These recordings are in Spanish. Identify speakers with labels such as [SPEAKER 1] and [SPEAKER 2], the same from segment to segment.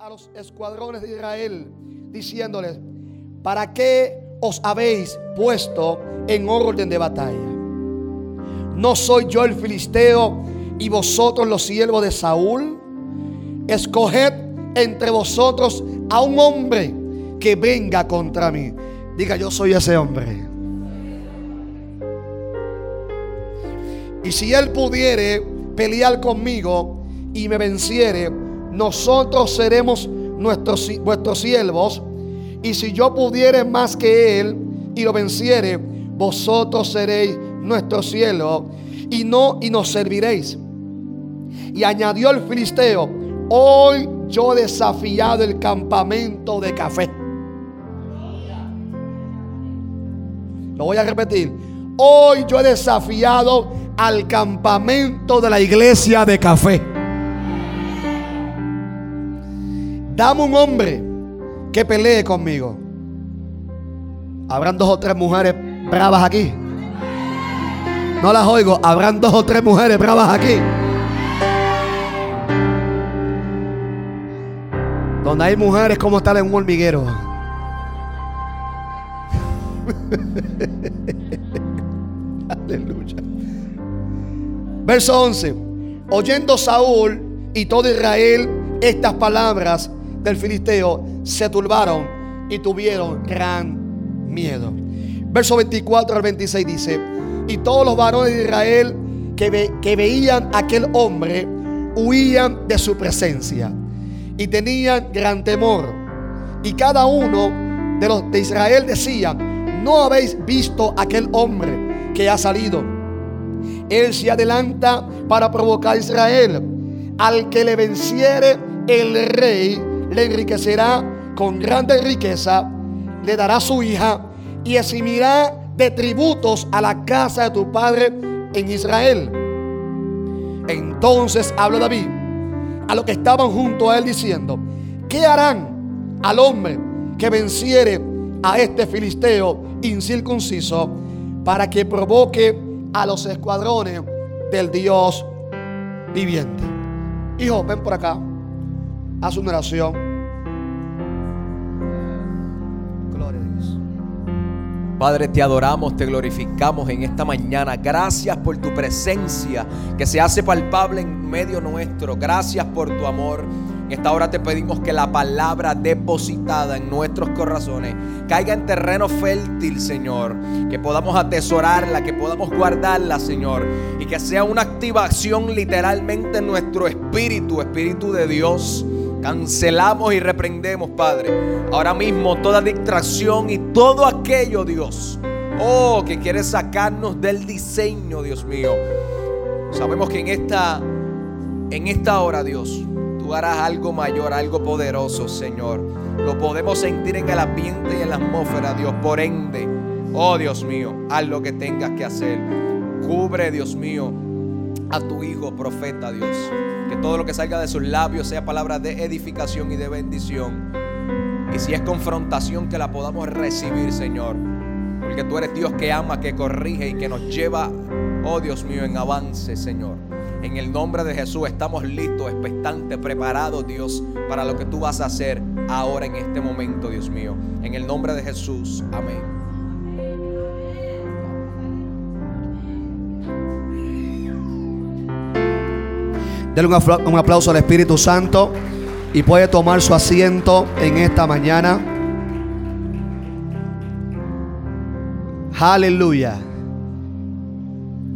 [SPEAKER 1] a los escuadrones de Israel, diciéndoles, ¿para qué os habéis puesto en orden de batalla? ¿No soy yo el filisteo y vosotros los siervos de Saúl? Escoged entre vosotros a un hombre que venga contra mí. Diga, yo soy ese hombre. Y si él pudiere pelear conmigo y me venciere, nosotros seremos nuestros, vuestros siervos. Y si yo pudiere más que él y lo venciere, vosotros seréis nuestros siervos y no y nos serviréis. Y añadió el filisteo, hoy yo he desafiado el campamento de café. Lo voy a repetir. Hoy yo he desafiado al campamento de la iglesia de café. Dame un hombre que pelee conmigo. Habrán dos o tres mujeres bravas aquí. No las oigo. Habrán dos o tres mujeres bravas aquí. Donde hay mujeres como estar en un hormiguero. Aleluya. Verso 11. Oyendo Saúl y todo Israel estas palabras, del filisteo se turbaron y tuvieron gran miedo. Verso 24 al 26 dice, y todos los varones de Israel que, que veían aquel hombre huían de su presencia y tenían gran temor. Y cada uno de los de Israel decía, no habéis visto aquel hombre que ha salido. Él se adelanta para provocar a Israel. Al que le venciere el rey le enriquecerá con grande riqueza, le dará su hija y eximirá de tributos a la casa de tu padre en Israel. Entonces habló David a los que estaban junto a él diciendo, ¿qué harán al hombre que venciere a este filisteo incircunciso para que provoque a los escuadrones del Dios viviente? Hijo, ven por acá. Haz una oración.
[SPEAKER 2] Gloria a Dios. Padre, te adoramos, te glorificamos en esta mañana. Gracias por tu presencia que se hace palpable en medio nuestro. Gracias por tu amor. En esta hora te pedimos que la palabra depositada en nuestros corazones caiga en terreno fértil, Señor. Que podamos atesorarla, que podamos guardarla, Señor. Y que sea una activación literalmente en nuestro espíritu, espíritu de Dios. Cancelamos y reprendemos, Padre. Ahora mismo toda distracción y todo aquello, Dios. Oh, que quiere sacarnos del diseño, Dios mío. Sabemos que en esta en esta hora, Dios, tú harás algo mayor, algo poderoso, Señor. Lo podemos sentir en el ambiente y en la atmósfera, Dios. Por ende, oh Dios mío, haz lo que tengas que hacer. Cubre, Dios mío, a tu hijo, profeta, Dios. Que todo lo que salga de sus labios sea palabra de edificación y de bendición. Y si es confrontación, que la podamos recibir, Señor. Porque tú eres Dios que ama, que corrige y que nos lleva, oh Dios mío, en avance, Señor. En el nombre de Jesús estamos listos, expectantes, preparados, Dios, para lo que tú vas a hacer ahora en este momento, Dios mío. En el nombre de Jesús. Amén.
[SPEAKER 1] Denle un aplauso al Espíritu Santo y puede tomar su asiento en esta mañana. Aleluya.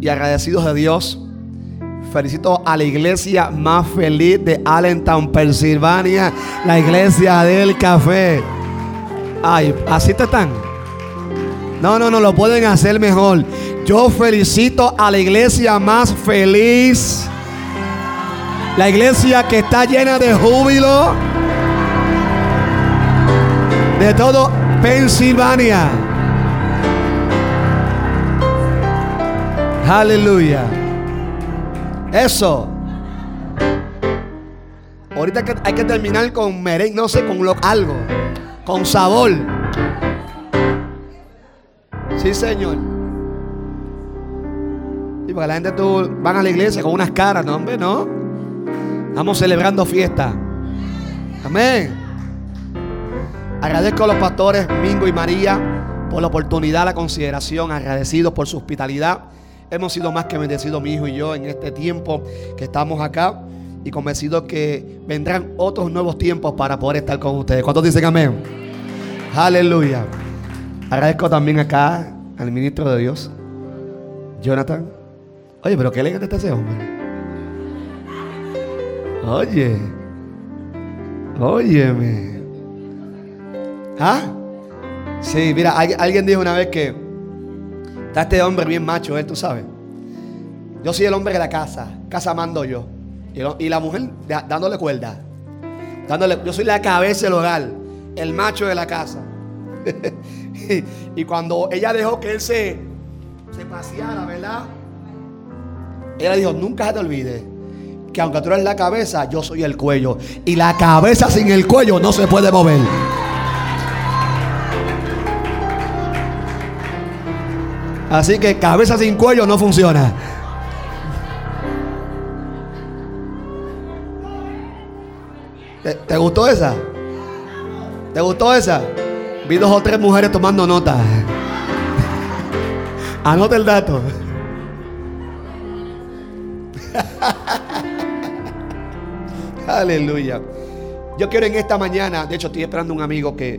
[SPEAKER 1] Y agradecidos de Dios, felicito a la iglesia más feliz de Allentown, Pensilvania, la iglesia del café. Ay, así te están. No, no, no, lo pueden hacer mejor. Yo felicito a la iglesia más feliz la iglesia que está llena de júbilo. De todo Pensilvania. Aleluya. Eso. Ahorita hay que terminar con merengue, no sé, con algo. Con sabor. Sí, Señor. Y porque la gente tú van a la iglesia con unas caras, no, hombre, no. Estamos celebrando fiesta. Amén. Agradezco a los pastores Mingo y María por la oportunidad, la consideración, agradecidos por su hospitalidad. Hemos sido más que bendecidos, mi hijo y yo, en este tiempo que estamos acá y convencidos que vendrán otros nuevos tiempos para poder estar con ustedes. ¿Cuántos dicen amén? Aleluya. Agradezco también acá al ministro de Dios, Jonathan. Oye, pero qué elegante está ese hombre. Oye, óyeme. ¿Ah? Sí, mira, alguien dijo una vez que está este hombre bien macho, él, tú sabes. Yo soy el hombre de la casa, casa mando yo. Y la mujer dándole cuerda. Dándole, yo soy la cabeza del hogar, el macho de la casa. y, cuando ella dejó que él se, se paseara, ¿verdad? Ella dijo, nunca se te olvide que aunque tú eres la cabeza, yo soy el cuello. Y la cabeza sin el cuello no se puede mover. Así que cabeza sin cuello no funciona. ¿Te, gustó esa? ¿Te gustó esa? Vi dos o tres mujeres tomando nota. Anota el dato. Aleluya. Yo quiero en esta mañana, de hecho estoy esperando un amigo que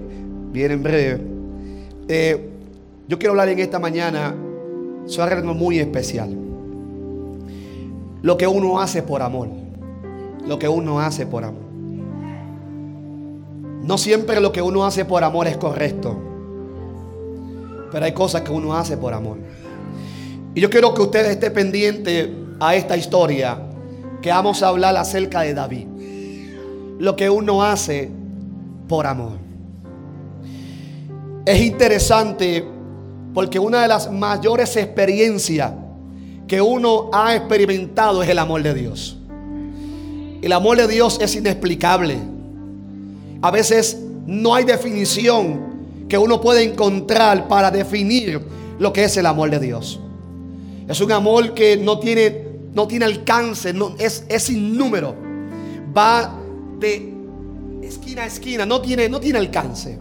[SPEAKER 1] viene en breve. Eh, yo quiero hablar en esta mañana sobre algo muy especial. Lo que uno hace por amor. Lo que uno hace por amor. No siempre lo que uno hace por amor es correcto. Pero hay cosas que uno hace por amor. Y yo quiero que usted esté pendiente a esta historia que vamos a hablar acerca de David. Lo que uno hace por amor. Es interesante porque una de las mayores experiencias que uno ha experimentado es el amor de Dios. El amor de Dios es inexplicable. A veces no hay definición que uno puede encontrar para definir lo que es el amor de Dios. Es un amor que no tiene, no tiene alcance, es, es sin número. Va de esquina a esquina, no tiene, no tiene alcance.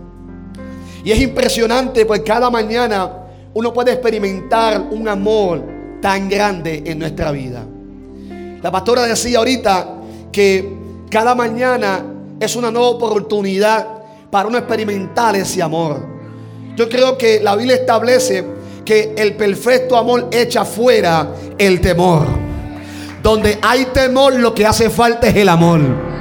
[SPEAKER 1] Y es impresionante, pues cada mañana uno puede experimentar un amor tan grande en nuestra vida. La pastora decía ahorita que cada mañana es una nueva oportunidad para uno experimentar ese amor. Yo creo que la Biblia establece que el perfecto amor echa fuera el temor. Donde hay temor, lo que hace falta es el amor.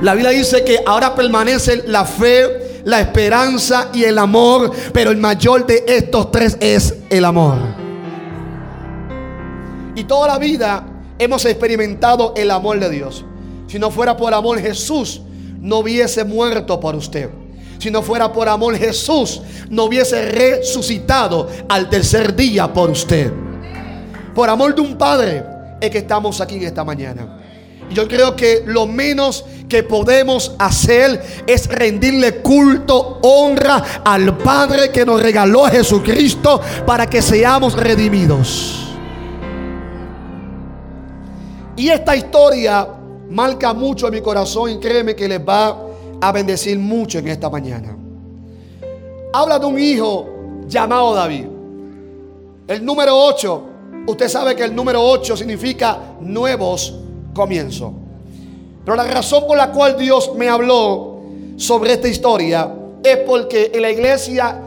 [SPEAKER 1] La Biblia dice que ahora permanece la fe, la esperanza y el amor, pero el mayor de estos tres es el amor. Y toda la vida hemos experimentado el amor de Dios. Si no fuera por amor, Jesús no hubiese muerto por usted. Si no fuera por amor, Jesús no hubiese resucitado al tercer día por usted. Por amor de un Padre es que estamos aquí en esta mañana. Yo creo que lo menos que podemos hacer es rendirle culto, honra al Padre que nos regaló a Jesucristo para que seamos redimidos. Y esta historia marca mucho en mi corazón y créeme que les va a bendecir mucho en esta mañana. Habla de un hijo llamado David. El número 8, usted sabe que el número 8 significa nuevos comienzos. Pero la razón por la cual Dios me habló sobre esta historia es porque en la iglesia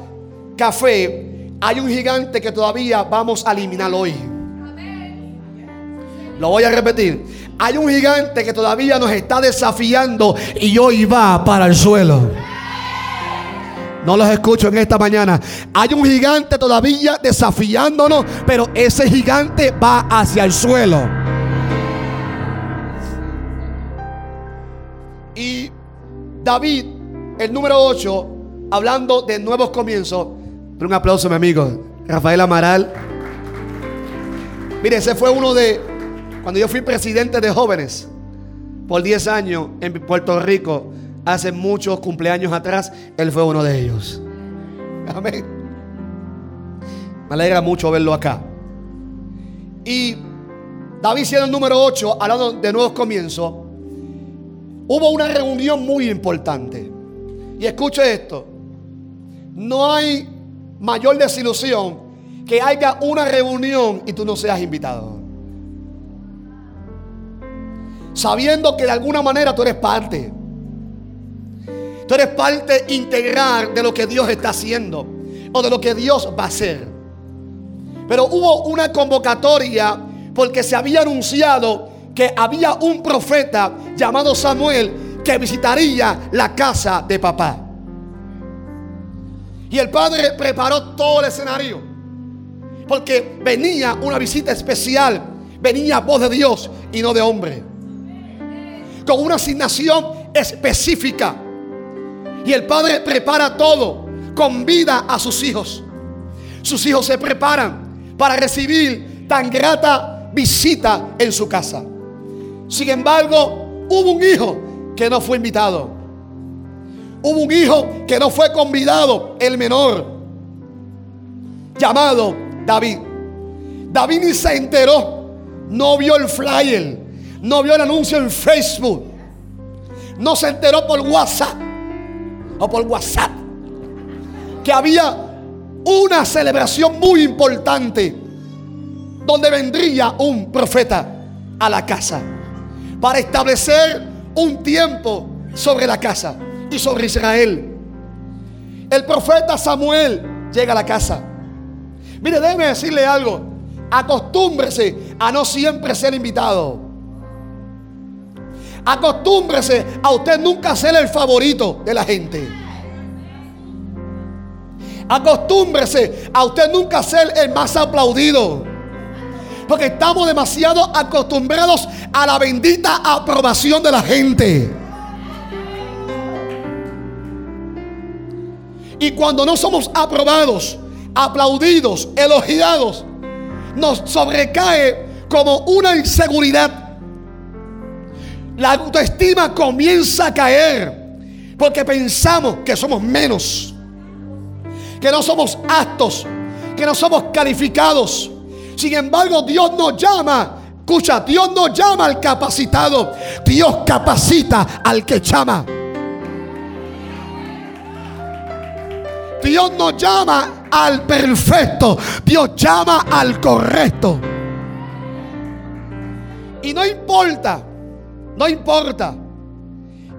[SPEAKER 1] Café hay un gigante que todavía vamos a eliminar hoy. Lo voy a repetir. Hay un gigante que todavía nos está desafiando y hoy va para el suelo. No los escucho en esta mañana. Hay un gigante todavía desafiándonos, pero ese gigante va hacia el suelo. Y David, el número 8, hablando de nuevos comienzos. Un aplauso, mi amigo Rafael Amaral. Mire, ese fue uno de cuando yo fui presidente de jóvenes por 10 años en Puerto Rico, hace muchos cumpleaños atrás, él fue uno de ellos. Amén. Me alegra mucho verlo acá. Y David siendo el número 8, hablando de nuevos comienzos, hubo una reunión muy importante. Y escuche esto. No hay mayor desilusión que haya una reunión y tú no seas invitado. Sabiendo que de alguna manera tú eres parte. Tú eres parte integral de lo que Dios está haciendo o de lo que Dios va a hacer. Pero hubo una convocatoria porque se había anunciado que había un profeta llamado Samuel que visitaría la casa de papá. Y el padre preparó todo el escenario. Porque venía una visita especial. Venía voz de Dios y no de hombre. Con una asignación específica. Y el padre prepara todo. Convida a sus hijos. Sus hijos se preparan para recibir tan grata visita en su casa. Sin embargo, hubo un hijo que no fue invitado. Hubo un hijo que no fue convidado, el menor, llamado David. David ni se enteró, no vio el flyer, no vio el anuncio en Facebook, no se enteró por WhatsApp o por WhatsApp que había una celebración muy importante donde vendría un profeta a la casa para establecer un tiempo sobre la casa y sobre Israel. El profeta Samuel llega a la casa. Mire, déjeme decirle algo. Acostúmbrese a no siempre ser invitado. Acostúmbrese a usted nunca ser el favorito de la gente. Acostúmbrese a usted nunca ser el más aplaudido. Porque estamos demasiado acostumbrados a la bendita aprobación de la gente. Y cuando no somos aprobados, aplaudidos, elogiados, nos sobrecae como una inseguridad. La autoestima comienza a caer porque pensamos que somos menos, que no somos aptos, que no somos calificados. Sin embargo, Dios nos llama. Escucha, Dios no llama al capacitado. Dios capacita al que llama. Dios no llama al perfecto. Dios llama al correcto. Y no importa, no importa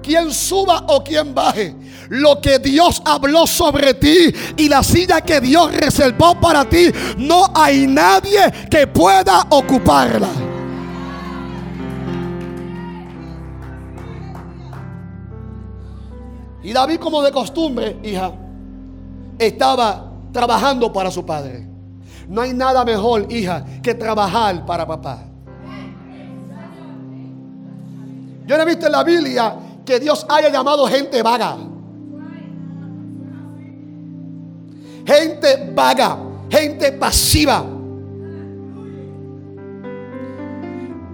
[SPEAKER 1] quién suba o quién baje. Lo que Dios habló sobre ti y la silla que Dios reservó para ti, no hay nadie que pueda ocuparla. Y David, como de costumbre, hija, estaba trabajando para su padre. No hay nada mejor, hija, que trabajar para papá. Yo no he visto en la Biblia que Dios haya llamado gente vaga. Gente vaga, gente pasiva.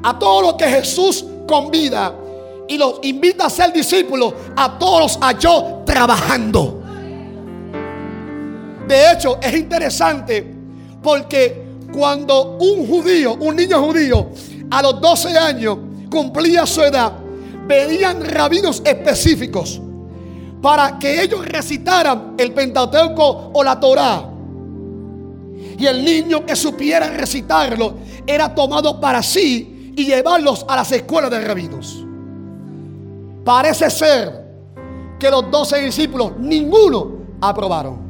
[SPEAKER 1] A todos los que Jesús convida y los invita a ser discípulos, a todos yo trabajando. De hecho, es interesante porque cuando un judío, un niño judío, a los 12 años cumplía su edad, venían rabinos específicos para que ellos recitaran el Pentateuco o la Torá. Y el niño que supiera recitarlo era tomado para sí y llevarlos a las escuelas de rabinos. Parece ser que los doce discípulos, ninguno aprobaron.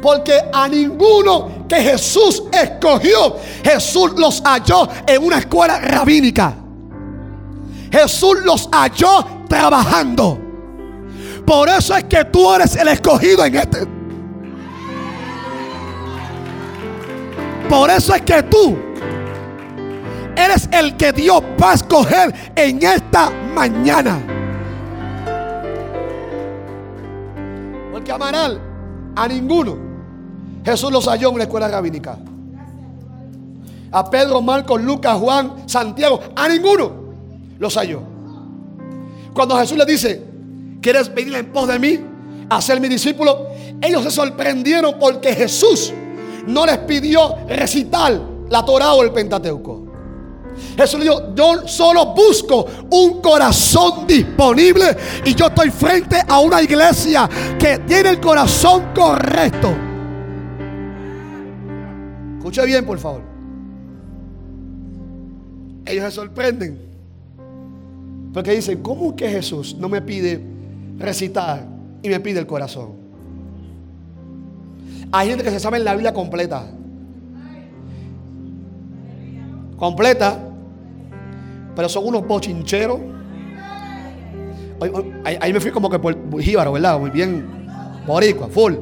[SPEAKER 1] Porque a ninguno que Jesús escogió, Jesús los halló en una escuela rabínica. Jesús los halló trabajando. Por eso es que tú eres el escogido en este. Por eso es que tú eres el que Dios va a escoger en esta mañana. Porque Amaral a ninguno Jesús los halló en una escuela rabínica. A Pedro, Marcos, Lucas, Juan, Santiago, a ninguno los halló. Cuando Jesús les dice, ¿quieres venir en pos de mí a ser mi discípulo? Ellos se sorprendieron porque Jesús no les pidió recitar la Torah o el Pentateuco. Jesús le dijo, yo solo busco un corazón disponible y yo estoy frente a una iglesia que tiene el corazón correcto. Escuche bien, por favor. Ellos se sorprenden porque dicen, ¿cómo que Jesús no me pide recitar y me pide el corazón? Hay gente que se sabe la Biblia completa. Completa. Pero son unos bochincheros. Ahí, me fui como que por jíbaro, ¿verdad? Muy bien boricua, full.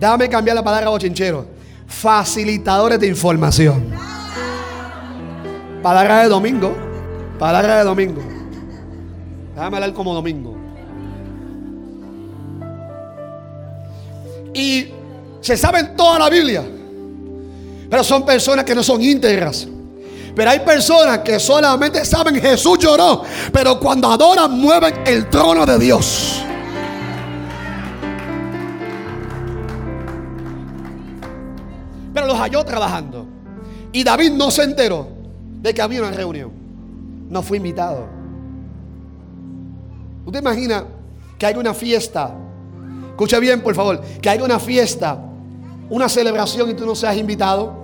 [SPEAKER 1] Déjame cambiar la palabra bochinchero. Facilitadores de información. Palabra de domingo. Palabra de domingo. Déjame hablar como domingo. Y se saben toda la Biblia. Pero son personas que no son íntegras. Pero hay personas que solamente saben Jesús lloró. Pero cuando adoran mueven el trono de Dios. Halló trabajando. Y David no se enteró de que había una reunión. No fue invitado. ¿Usted imagina que hay una fiesta? Escucha bien, por favor. Que hay una fiesta, una celebración y tú no seas invitado.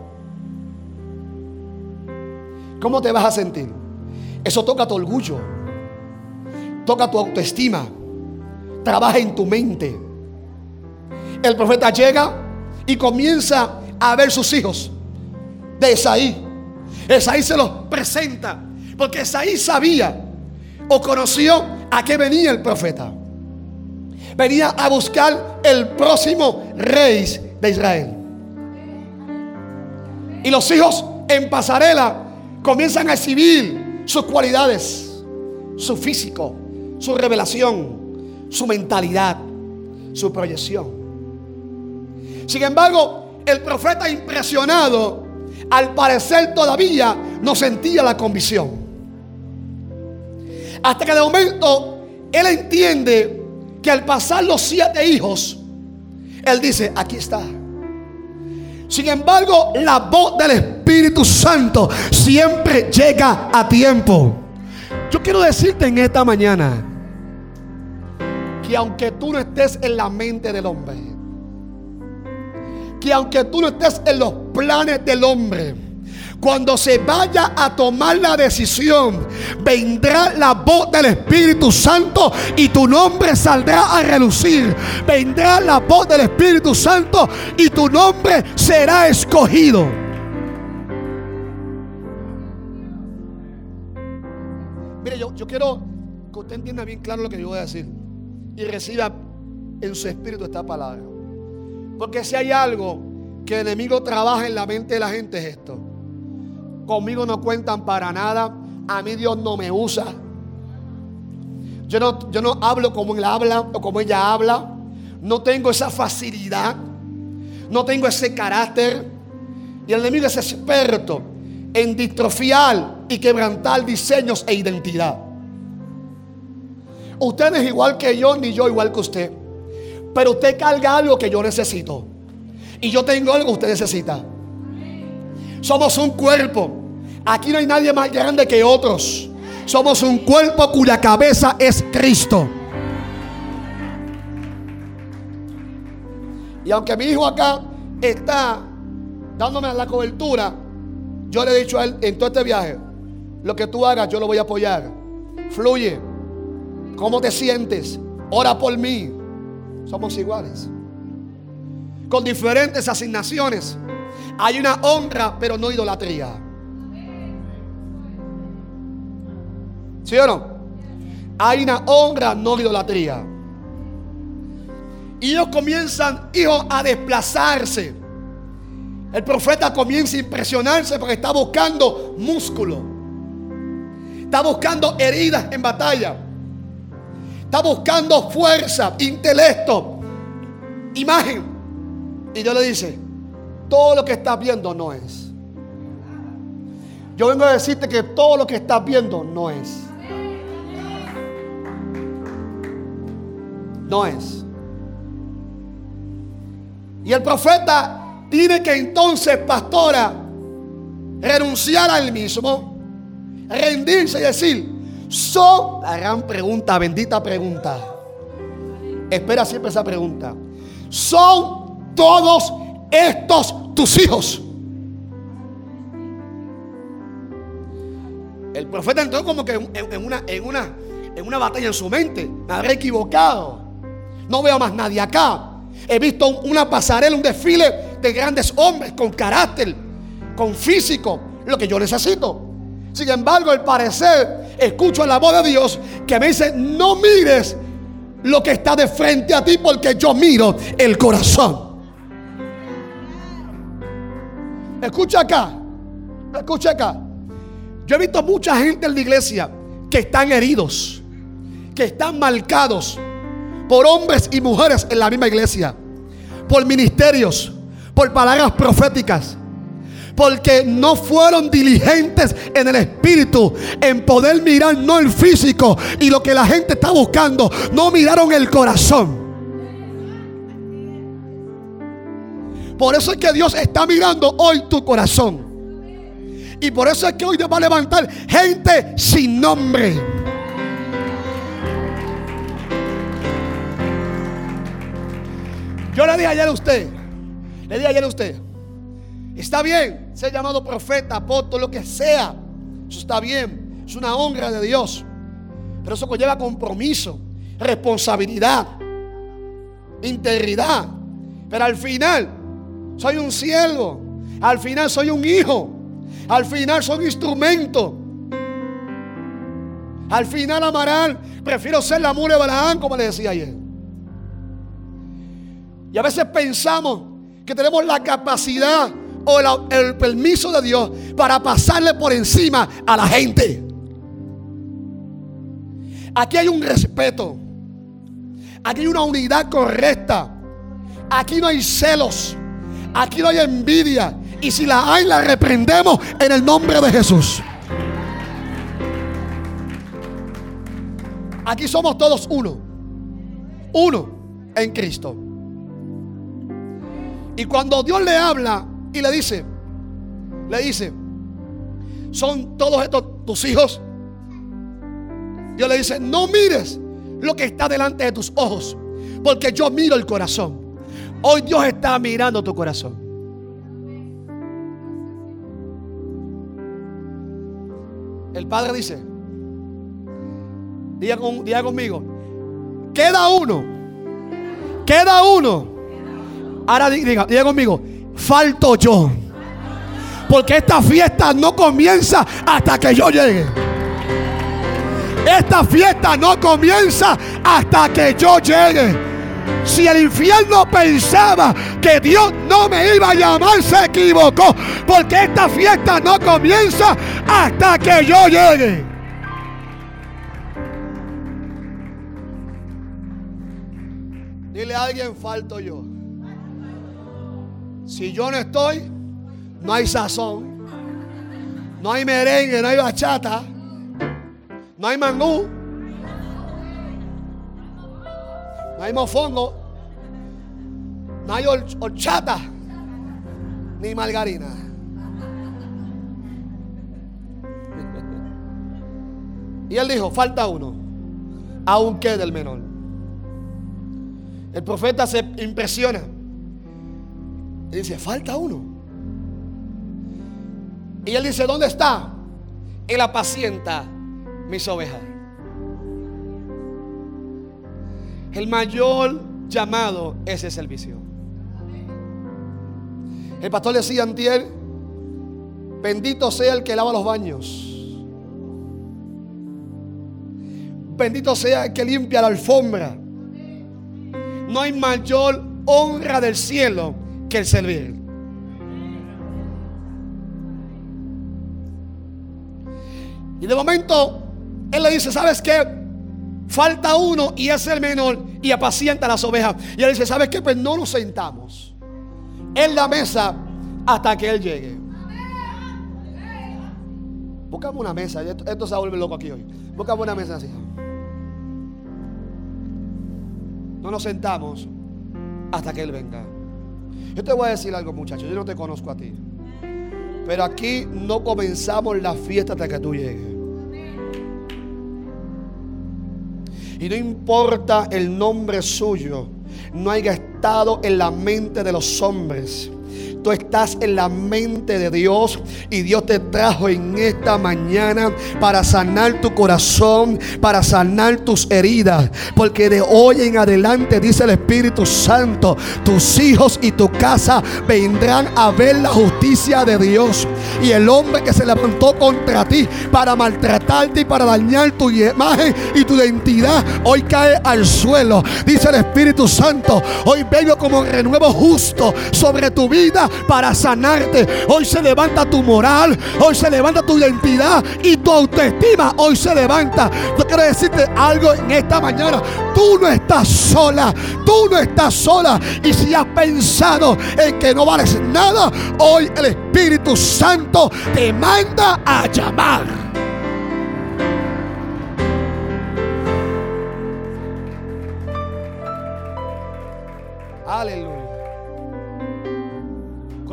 [SPEAKER 1] ¿Cómo te vas a sentir? Eso toca tu orgullo. Toca tu autoestima. Trabaja en tu mente. El profeta llega y comienza a ver sus hijos de Esaí. Esaí se los presenta porque Esaí sabía o conoció a qué venía el profeta. Venía a buscar el próximo rey de Israel. Y los hijos en pasarela comienzan a exhibir sus cualidades, su físico, su revelación, su mentalidad, su proyección. Sin embargo, el profeta impresionado, al parecer todavía no sentía la convicción. Hasta que de momento él entiende que al pasar los siete hijos, él dice, aquí está. Sin embargo, la voz del Espíritu Santo siempre llega a tiempo. Yo quiero decirte en esta mañana que aunque tú no estés en la mente del hombre, que aunque tú no estés en los planes del hombre, cuando se vaya a tomar la decisión, vendrá la voz del Espíritu Santo y tu nombre saldrá a relucir. Vendrá la voz del Espíritu Santo y tu nombre será escogido. Mire, yo, quiero que usted entienda bien claro lo que yo voy a decir y reciba en su espíritu esta palabra. Porque si hay algo que el enemigo trabaja en la mente de la gente es esto. Conmigo no cuentan para nada. A mí Dios no me usa. Yo no, yo no hablo como él habla o como ella habla. No tengo esa facilidad. No tengo ese carácter. Y el enemigo es experto en distrofiar y quebrantar diseños e identidad. Usted no es igual que yo, ni yo igual que usted. Pero usted carga algo que yo necesito. Y yo tengo algo que usted necesita. Somos un cuerpo. Aquí no hay nadie más grande que otros. Somos un cuerpo cuya cabeza es Cristo. Y aunque mi hijo acá está dándome la cobertura, yo le he dicho a él en todo este viaje, lo que tú hagas yo lo voy a apoyar. Fluye. ¿Cómo te sientes? Ora por mí. Somos iguales. Con diferentes asignaciones. Hay una honra, pero no idolatría. ¿Sí o no? Hay una honra, no idolatría. Y ellos comienzan, hijos, a desplazarse. El profeta comienza a impresionarse porque está buscando músculo. Está buscando heridas en batalla. Está buscando fuerza, intelecto, imagen. Y Dios le dice, todo lo que estás viendo no es. Yo vengo a decirte que todo lo que estás viendo no es. No es. Y el profeta tiene que entonces, pastora, renunciar a él mismo, rendirse y decir, son, la gran pregunta, bendita pregunta. Espera siempre esa pregunta. Son todos estos tus hijos. El profeta entró como que en, una, en, una, en una batalla en su mente. Me habré equivocado. No veo más nadie acá. He visto una pasarela, un desfile de grandes hombres con carácter, con físico, lo que yo necesito. Sin embargo, al parecer, escucho la voz de Dios que me dice, no mires lo que está de frente a ti porque yo miro el corazón. Escucha acá, escucha acá. Yo he visto mucha gente en la iglesia que están heridos, que están marcados por hombres y mujeres en la misma iglesia, por ministerios, por palabras proféticas, porque no fueron diligentes en el espíritu, en poder mirar no el físico y lo que la gente está buscando, no miraron el corazón. Por eso es que Dios está mirando hoy tu corazón. Y por eso es que hoy Dios va a levantar gente sin nombre. Yo le dije ayer a usted, le dije ayer a usted, está bien ser llamado profeta, apóstol, lo que sea. Eso está bien, es una honra de Dios. Pero eso conlleva compromiso, responsabilidad, integridad. Pero al final soy un siervo, al final soy un hijo. Al final son instrumentos. Al final amarán. Prefiero ser la mule de Balaán, como le decía ayer. Y a veces pensamos que tenemos la capacidad o el permiso de Dios para pasarle por encima a la gente. Aquí hay un respeto. Aquí hay una unidad correcta. Aquí no hay celos. Aquí no hay envidia. Y si la hay, la reprendemos en el nombre de Jesús. Aquí somos todos uno. Uno en Cristo. Y cuando Dios le habla y le dice, le dice, son todos estos tus hijos. Dios le dice, no mires lo que está delante de tus ojos, porque yo miro el corazón. Hoy Dios está mirando tu corazón. El Padre dice, diga, conmigo, queda uno, queda uno. Ahora diga, diga conmigo, falto yo. Porque esta fiesta no comienza hasta que yo llegue. Esta fiesta no comienza hasta que yo llegue. Si el infierno pensaba que Dios no me iba a llamar, se equivocó. Porque esta fiesta no comienza hasta que yo llegue. Dile a alguien, falto yo. Si yo no estoy, no hay sazón. No hay merengue, no hay bachata. No hay mangú. No hay mofongo. No hay horchata. Ni margarina. Y él dijo, falta uno. Aunque del menor. El profeta se impresiona. Y dice, falta uno. Y él dice, ¿dónde está? Él apacienta mis ovejas. El mayor llamado es el servicio. El pastor decía antier, bendito sea el que lava los baños. Bendito sea el que limpia la alfombra. No hay mayor honra del cielo que el servir. Y de momento, él le dice, ¿sabes qué? Falta uno y es el menor y apacienta las ovejas. Y él dice, ¿sabes qué? Pues no nos sentamos en la mesa hasta que él llegue. Buscamos una mesa. Esto, se va a volver loco aquí hoy. Buscamos una mesa así. No nos sentamos hasta que Él venga. Yo te voy a decir algo, muchachos. Yo no te conozco a ti. Pero aquí no comenzamos la fiesta hasta que tú llegues. Y no importa el nombre suyo, no haya estado en la mente de los hombres tú estás en la mente de Dios y Dios te trajo en esta mañana para sanar tu corazón, para sanar tus heridas. Porque de hoy en adelante, dice el Espíritu Santo, tus hijos y tu casa vendrán a ver la justicia de Dios. Y el hombre que se levantó contra ti para maltratarte y para dañar tu imagen y tu identidad, hoy cae al suelo. Dice el Espíritu Santo, hoy vengo como renuevo justo sobre tu vida para sanarte. Hoy se levanta tu moral, hoy se levanta tu identidad y tu autoestima. Hoy se levanta. Yo quiero decirte algo en esta mañana. Tú no estás sola, tú no estás sola. Y si has pensado en que no vales nada, hoy el Espíritu Santo te manda a llamar. Aleluya.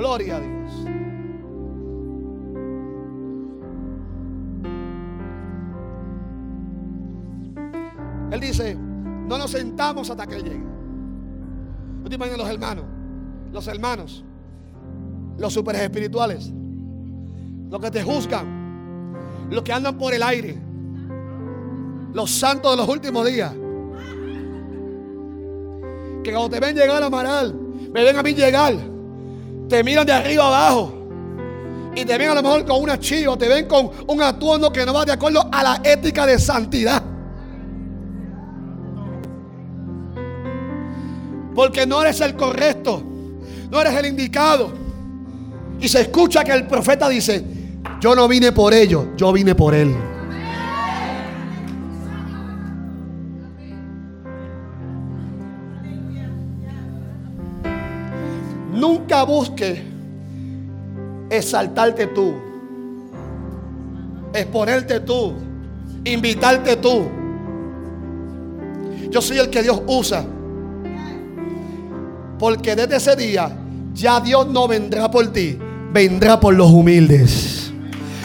[SPEAKER 1] Gloria a Dios. Él dice, no nos sentamos hasta que llegue. No te imaginas los hermanos, los hermanos, los super espirituales, los que te juzgan, los que andan por el aire, los santos de los últimos días. Que cuando te ven llegar a Amaral, me ven a mí llegar te miran de arriba abajo. Y te ven a lo mejor con una chiva, te ven con un atuendo que no va de acuerdo a la ética de santidad. Porque no eres el correcto, no eres el indicado. Y se escucha que el profeta dice, yo no vine por ellos, yo vine por él. Busque exaltarte tú, exponerte tú, invitarte tú. Yo soy el que Dios usa. Porque desde ese día ya Dios no vendrá por ti, vendrá por los humildes.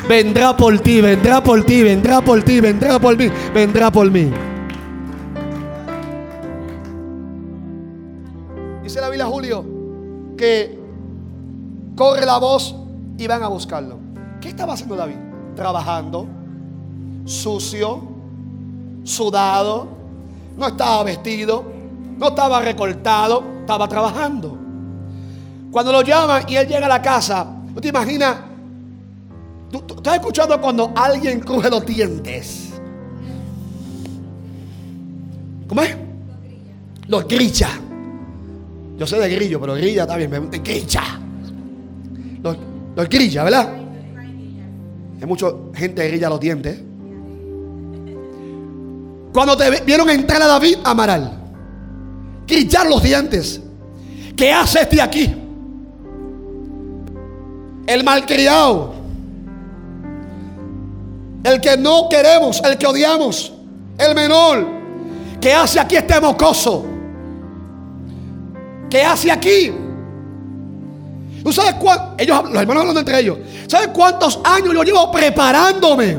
[SPEAKER 1] Vendrá por ti, vendrá por ti, vendrá por ti, vendrá por mí, vendrá por mí. Dice la Biblia Julio que corre la voz y van a buscarlo. ¿Qué estaba haciendo David? Trabajando, sucio, sudado, no estaba vestido, no estaba recortado, estaba trabajando. Cuando lo llaman y él llega a la casa, ¿tú te imaginas? ¿Tú, estás escuchando cuando alguien cruje los dientes? ¿Cómo es? Los grilla. Yo sé de grillo, pero grilla está bien. Me grilla. Los, grilla, ¿verdad? Hay mucha gente que grilla los dientes. Cuando te vieron entrar a David Amaral, grillar los dientes. ¿Qué hace este aquí? El malcriado. El que no queremos, el que odiamos. El menor. ¿Qué hace aquí este mocoso? ¿Qué hace aquí? ¿Tú sabes cuántos? Ellos, los hermanos hablando entre ellos. ¿Sabes cuántos años yo llevo preparándome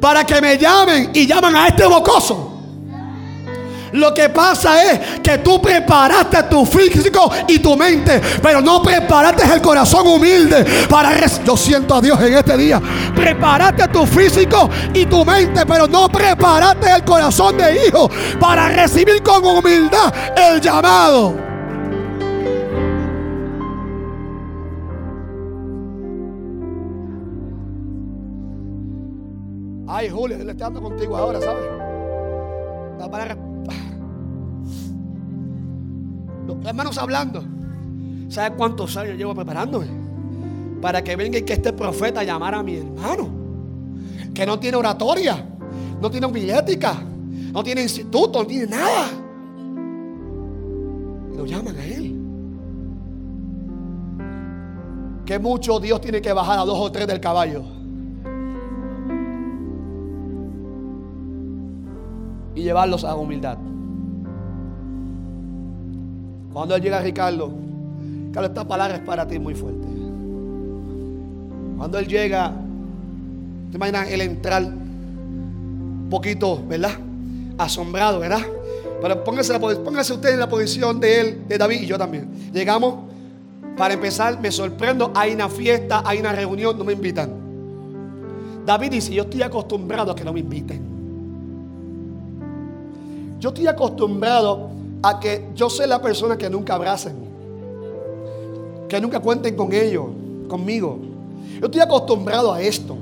[SPEAKER 1] para que me llamen y llaman a este bocoso? Lo que pasa es que tú preparaste tu físico y tu mente, pero no preparaste el corazón humilde para yo siento a Dios en este día. Preparaste tu físico y tu mente, pero no preparaste el corazón de hijo para recibir con humildad el llamado. Julio, él está dando contigo ahora, ¿sabes? La palabra hermanos hablando. ¿Sabe cuántos años llevo preparándome? Para que venga y que este profeta llamara a mi hermano. Que no tiene oratoria, no tiene homilética, no tiene instituto, no tiene nada. Y lo llaman a él. Que mucho Dios tiene que bajar a dos o tres del caballo. Y llevarlos a humildad. Cuando él llega a Ricardo, Claro, esta palabra es para ti muy fuerte. Cuando él llega, te imaginas él entrar un poquito, ¿verdad? Asombrado, ¿verdad? Pero póngase, póngase usted en la posición de él, de David y yo también. Llegamos, para empezar, me sorprendo, hay una fiesta, hay una reunión, no me invitan. David dice, yo estoy acostumbrado a que no me inviten. Yo estoy acostumbrado a que yo sea la persona que nunca abracen. Que nunca cuenten con ellos, conmigo. Yo estoy acostumbrado a esto.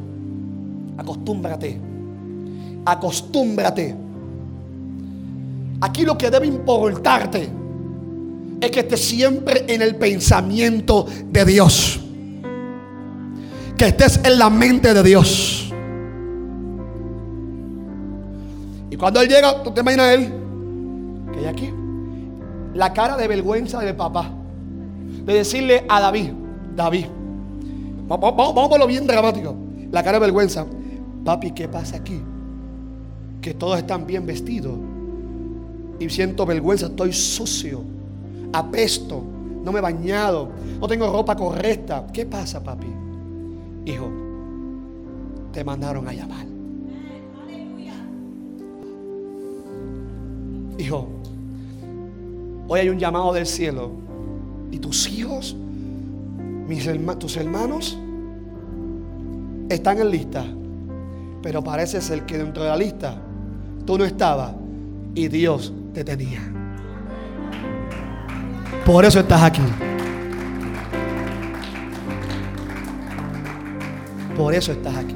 [SPEAKER 1] Acostúmbrate. Acostúmbrate. Aquí lo que debe importarte es que estés siempre en el pensamiento de Dios. Que estés en la mente de Dios. Y cuando él llega, tú te imaginas él, que hay aquí, la cara de vergüenza del papá. De decirle a David, David, vamos, vamos, por lo bien dramático. La cara de vergüenza. Papi, ¿qué pasa aquí? Que todos están bien vestidos. Y siento vergüenza, estoy sucio, apesto, no me he bañado, no tengo ropa correcta. ¿Qué pasa, papi? Hijo, te mandaron a llamar. Hijo, hoy hay un llamado del cielo. Y tus hijos, tus hermanos, están en lista. Pero parece ser que dentro de la lista tú no estabas y Dios te tenía. Por eso estás aquí. Por eso estás aquí.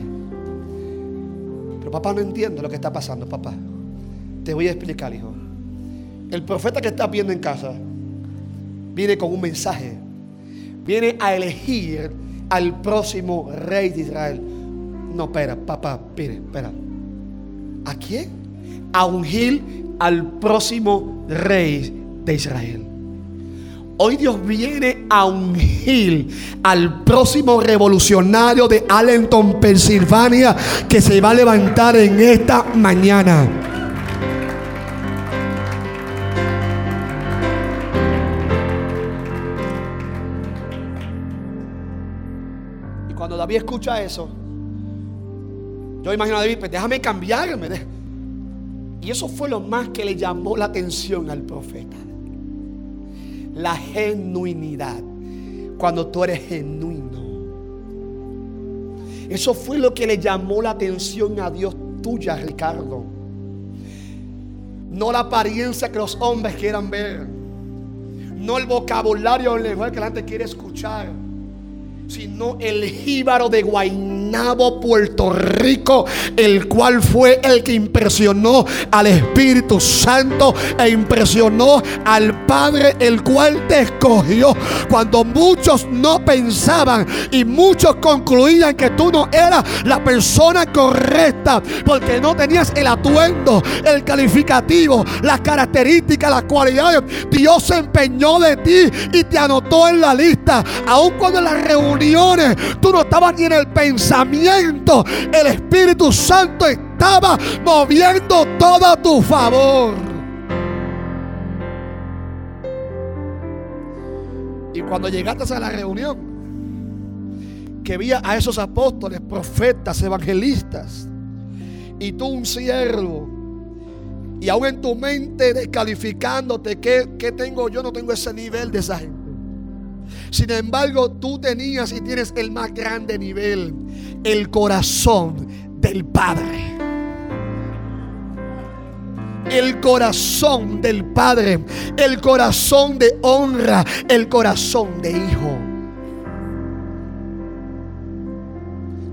[SPEAKER 1] Pero papá no entiende lo que está pasando, papá. Te voy a explicar, hijo. El profeta que estás viendo en casa viene con un mensaje. Viene a elegir al próximo rey de Israel. No, espera, papá, pide, espera. ¿A quién? A ungir al próximo rey de Israel. Hoy Dios viene a ungir al próximo revolucionario de Allenton, Pensilvania, que se va a levantar en esta mañana. David escucha eso, yo imagino a David, pues déjame cambiarme. Y eso fue lo más que le llamó la atención al profeta. La genuinidad. Cuando tú eres genuino. Eso fue lo que le llamó la atención a Dios tuya, Ricardo. No la apariencia que los hombres quieran ver. No el vocabulario o el que la gente quiere escuchar sino el jíbaro de Guaynabo, Puerto Rico, el cual fue el que impresionó al Espíritu Santo e impresionó al Padre, el cual te escogió cuando muchos no pensaban y muchos concluían que tú no eras la persona correcta porque no tenías el atuendo, el calificativo, las características, las cualidades. Dios se empeñó de ti y te anotó en la lista, aun cuando la reunión tú no estabas ni en el pensamiento. El Espíritu Santo estaba moviendo todo a tu favor. Cuando llegaste a la reunión, que vía a esos apóstoles, profetas, evangelistas, y tú un siervo, y aún en tu mente descalificándote, ¿qué, ¿qué, tengo yo? No tengo ese nivel de esa gente. Sin embargo, tú tenías y tienes el más grande nivel, el corazón del Padre. El corazón del Padre, el corazón de honra, el corazón de hijo.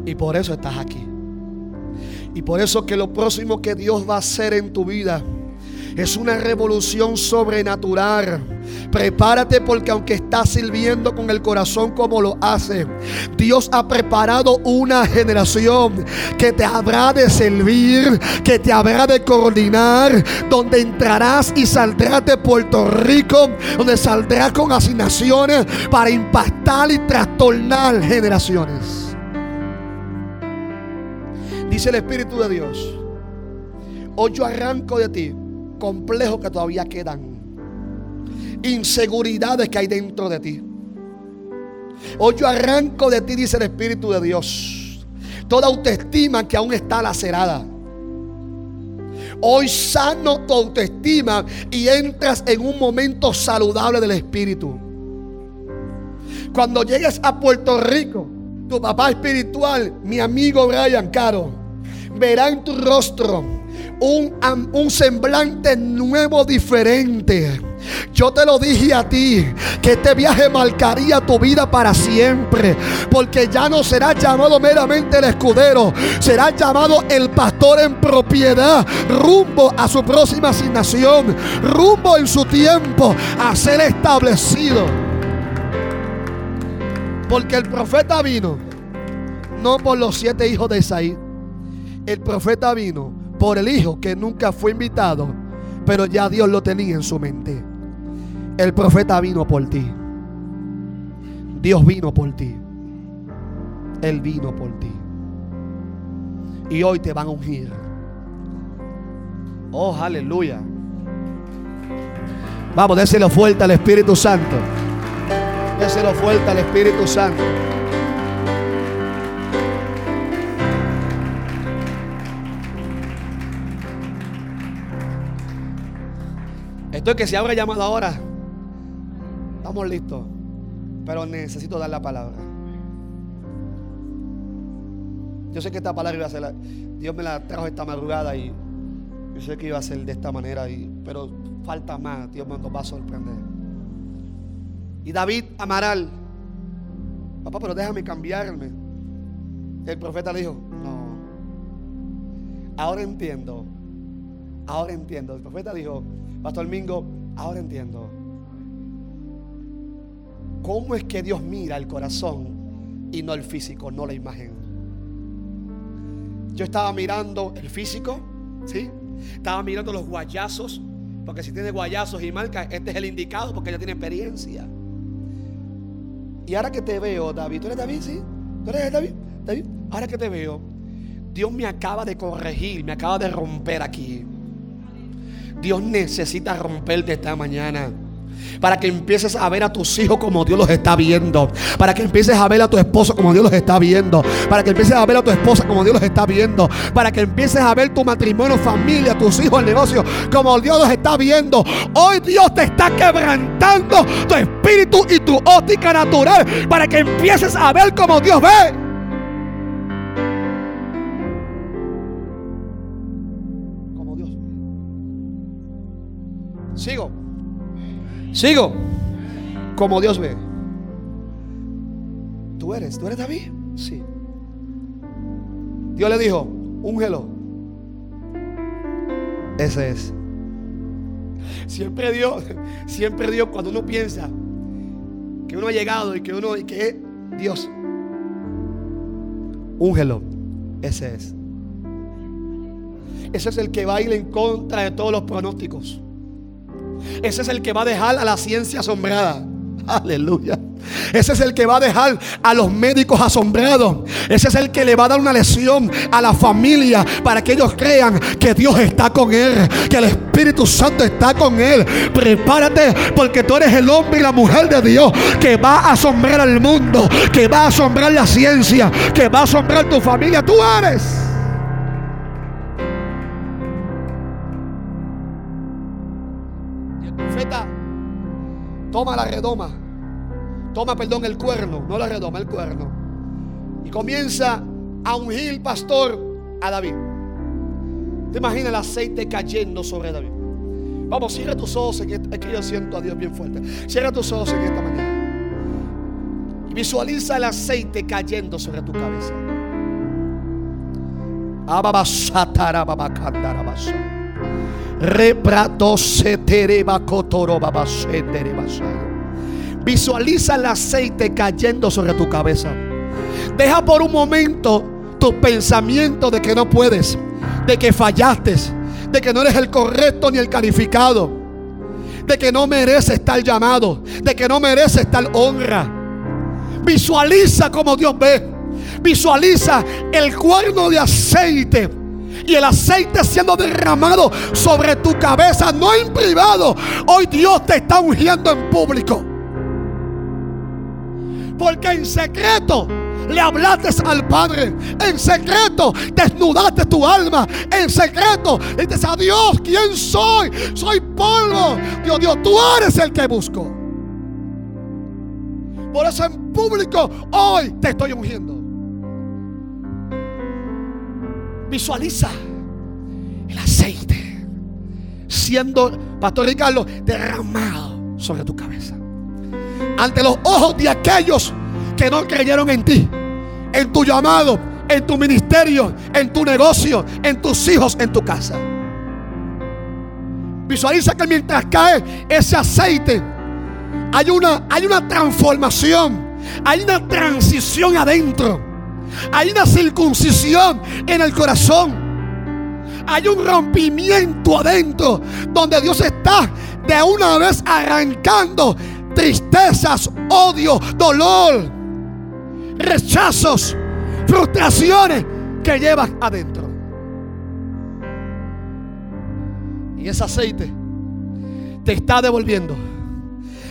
[SPEAKER 1] Y por eso estás aquí. Y por eso que lo próximo que Dios va a hacer en tu vida es una revolución sobrenatural. Prepárate porque aunque estás sirviendo con el corazón como lo hace, Dios ha preparado una generación que te habrá de servir, que te habrá de coordinar, donde entrarás y saldrás de Puerto Rico, donde saldrás con asignaciones para impactar y trastornar generaciones. Dice el Espíritu de Dios, hoy yo arranco de ti complejos que todavía quedan, inseguridades que hay dentro de ti. Hoy yo arranco de ti, dice el Espíritu de Dios. Toda autoestima que aún está lacerada. Hoy sano tu autoestima y entras en un momento saludable del Espíritu. Cuando llegues a Puerto Rico, tu papá espiritual, mi amigo Brian Caro, verá en tu rostro un, semblante nuevo, diferente yo te lo dije a ti, que este viaje marcaría tu vida para siempre. Porque ya no serás llamado meramente el escudero, serás llamado el pastor en propiedad, rumbo a su próxima asignación, rumbo en su tiempo a ser establecido. Porque el profeta vino no por los siete hijos de Isaí, el profeta vino por el hijo que nunca fue invitado, pero ya Dios lo tenía en su mente. El profeta vino por ti. Dios vino por ti. Él vino por ti. Y hoy te van a ungir. Oh, aleluya. Vamos, déselo fuerte al Espíritu Santo. Déselo fuerte al Espíritu Santo. Esto es que se abra llamado ahora. Estamos listos. Pero necesito dar la palabra. Yo sé que esta palabra iba a ser Dios me la trajo esta madrugada y yo sé que iba a ser de esta manera, pero falta más. Dios nos va a sorprender. Y David Amaral, papá, pero déjame cambiarme. El profeta le dijo, no. Ahora entiendo. Ahora entiendo. El profeta dijo, Pastor Mingo, ahora entiendo. ¿Cómo es que Dios mira el corazón y no el físico, no la imagen? Yo estaba mirando el físico, ¿sí? Estaba mirando los guayazos, porque si tiene guayazos y marcas, este es el indicado porque ya tiene experiencia. Y ahora que te veo, David, ¿tú eres David? ¿Sí? ¿Tú eres David? David, ahora que te veo, Dios me acaba de corregir, me acaba de romper aquí. Dios necesita romperte esta mañana. Para que empieces a ver a tus hijos como Dios los está viendo. Para que empieces a ver a tu esposo como Dios los está viendo. Para que empieces a ver a tu esposa como Dios los está viendo. Para que empieces a ver tu matrimonio, familia, tus hijos, el negocio como Dios los está viendo. Hoy Dios te está quebrantando tu espíritu y tu óptica natural. Para que empieces a ver como Dios ve. Sigo. Sigo. Como Dios ve. ¿Tú eres? ¿Tú eres David? Sí. Dios le dijo, úngelo. Ese es. Siempre Dios, siempre Dios cuando uno piensa que uno ha llegado y que uno y que Dios. Úngelo. Ese es. Ese es el que va a ir en contra de todos los pronósticos. Ese es el que va a dejar a la ciencia asombrada. Aleluya. Ese es el que va a dejar a los médicos asombrados. Ese es el que le va a dar una lesión a la familia para que ellos crean que Dios está con él, que el Espíritu Santo está con él. Prepárate porque tú eres el hombre y la mujer de Dios que va a asombrar al mundo, que va a asombrar la ciencia, que va a asombrar tu familia. Tú eres. Toma la redoma, toma, perdón, el cuerno, no la redoma, el cuerno. Y comienza a ungir pastor a David. ¿Te imaginas el aceite cayendo sobre David? Vamos, cierra tus ojos. En es que yo siento a Dios bien fuerte. Cierra tus ojos en esta mañana. Y visualiza el aceite cayendo sobre tu cabeza. Visualiza el aceite cayendo sobre tu cabeza. Deja por un momento tu pensamiento de que no puedes, de que fallaste, de que no eres el correcto ni el calificado, de que no mereces tal llamado, de que no mereces tal honra. Visualiza como Dios ve. Visualiza el cuerno de aceite y el aceite siendo derramado sobre tu cabeza, no en privado. Hoy Dios te está ungiendo en público. Porque en secreto le hablaste al Padre. En secreto desnudaste tu alma. En secreto le dices a Dios, ¿quién soy? Soy polvo. Dios, Dios, tú eres el que busco. Por eso en público hoy te estoy ungiendo. Visualiza el aceite siendo, Pastor Ricardo, derramado sobre tu cabeza. Ante los ojos de aquellos que no creyeron en ti, en tu llamado, en tu ministerio, en tu negocio, en tus hijos, en tu casa. Visualiza que mientras cae ese aceite, hay una, hay una transformación, hay una transición adentro, hay una circuncisión en el corazón. Hay un rompimiento adentro donde Dios está de una vez arrancando tristezas, odio, dolor, rechazos, frustraciones que llevas adentro. Y ese aceite te está devolviendo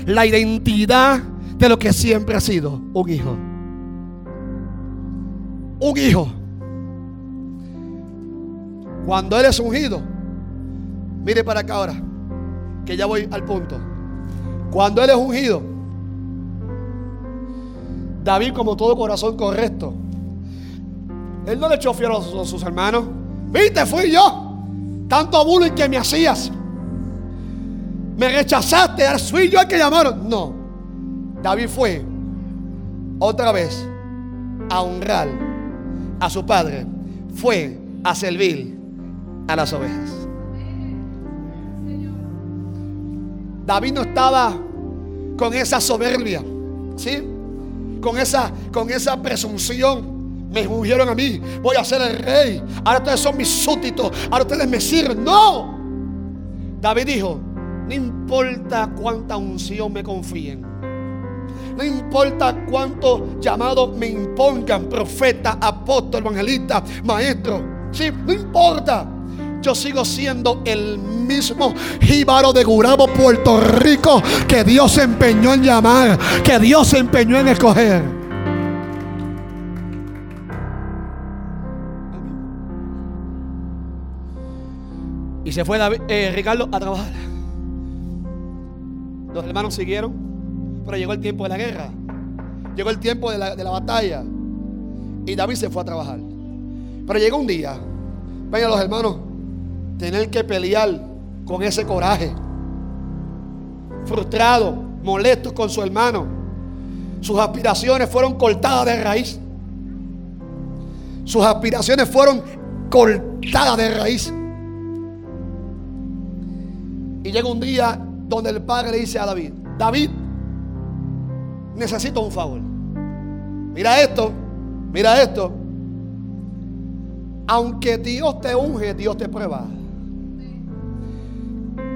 [SPEAKER 1] la identidad de lo que siempre ha sido un hijo. Un hijo. Cuando eres ungido, mire para acá ahora, que ya voy al punto. Cuando él es ungido, David como todo corazón correcto, él no le echó fiero a sus, hermanos. Viste, fui yo. Tanto bullying que me hacías. Me rechazaste, fui yo el que llamaron. No. David fue otra vez a honrar a su padre. Fue a servir a las ovejas. David no estaba con esa soberbia, ¿sí? Con esa, con esa presunción. Me ungieron a mí, voy a ser el rey. Ahora ustedes son mis súbditos, ahora ustedes me sirven. No. David dijo, no importa cuánta unción me confíen. No importa cuánto llamado me impongan, profeta, apóstol, evangelista, maestro. Sí, no importa yo sigo siendo el mismo jíbaro de Gurabo, Puerto Rico, que Dios se empeñó en llamar, que Dios se empeñó en escoger. Y se fue eh, Ricardo a trabajar. Los hermanos siguieron, pero llegó el tiempo de la guerra. Llegó el tiempo de la, de la batalla. Y David se fue a trabajar. Pero llegó un día. Vengan los hermanos tener que pelear con ese coraje. Frustrado, molesto con su hermano. Sus aspiraciones fueron cortadas de raíz. Sus aspiraciones fueron cortadas de raíz. Y llega un día donde el padre le dice a David, David, necesito un favor. Mira esto, mira esto. Aunque Dios te unge, Dios te prueba.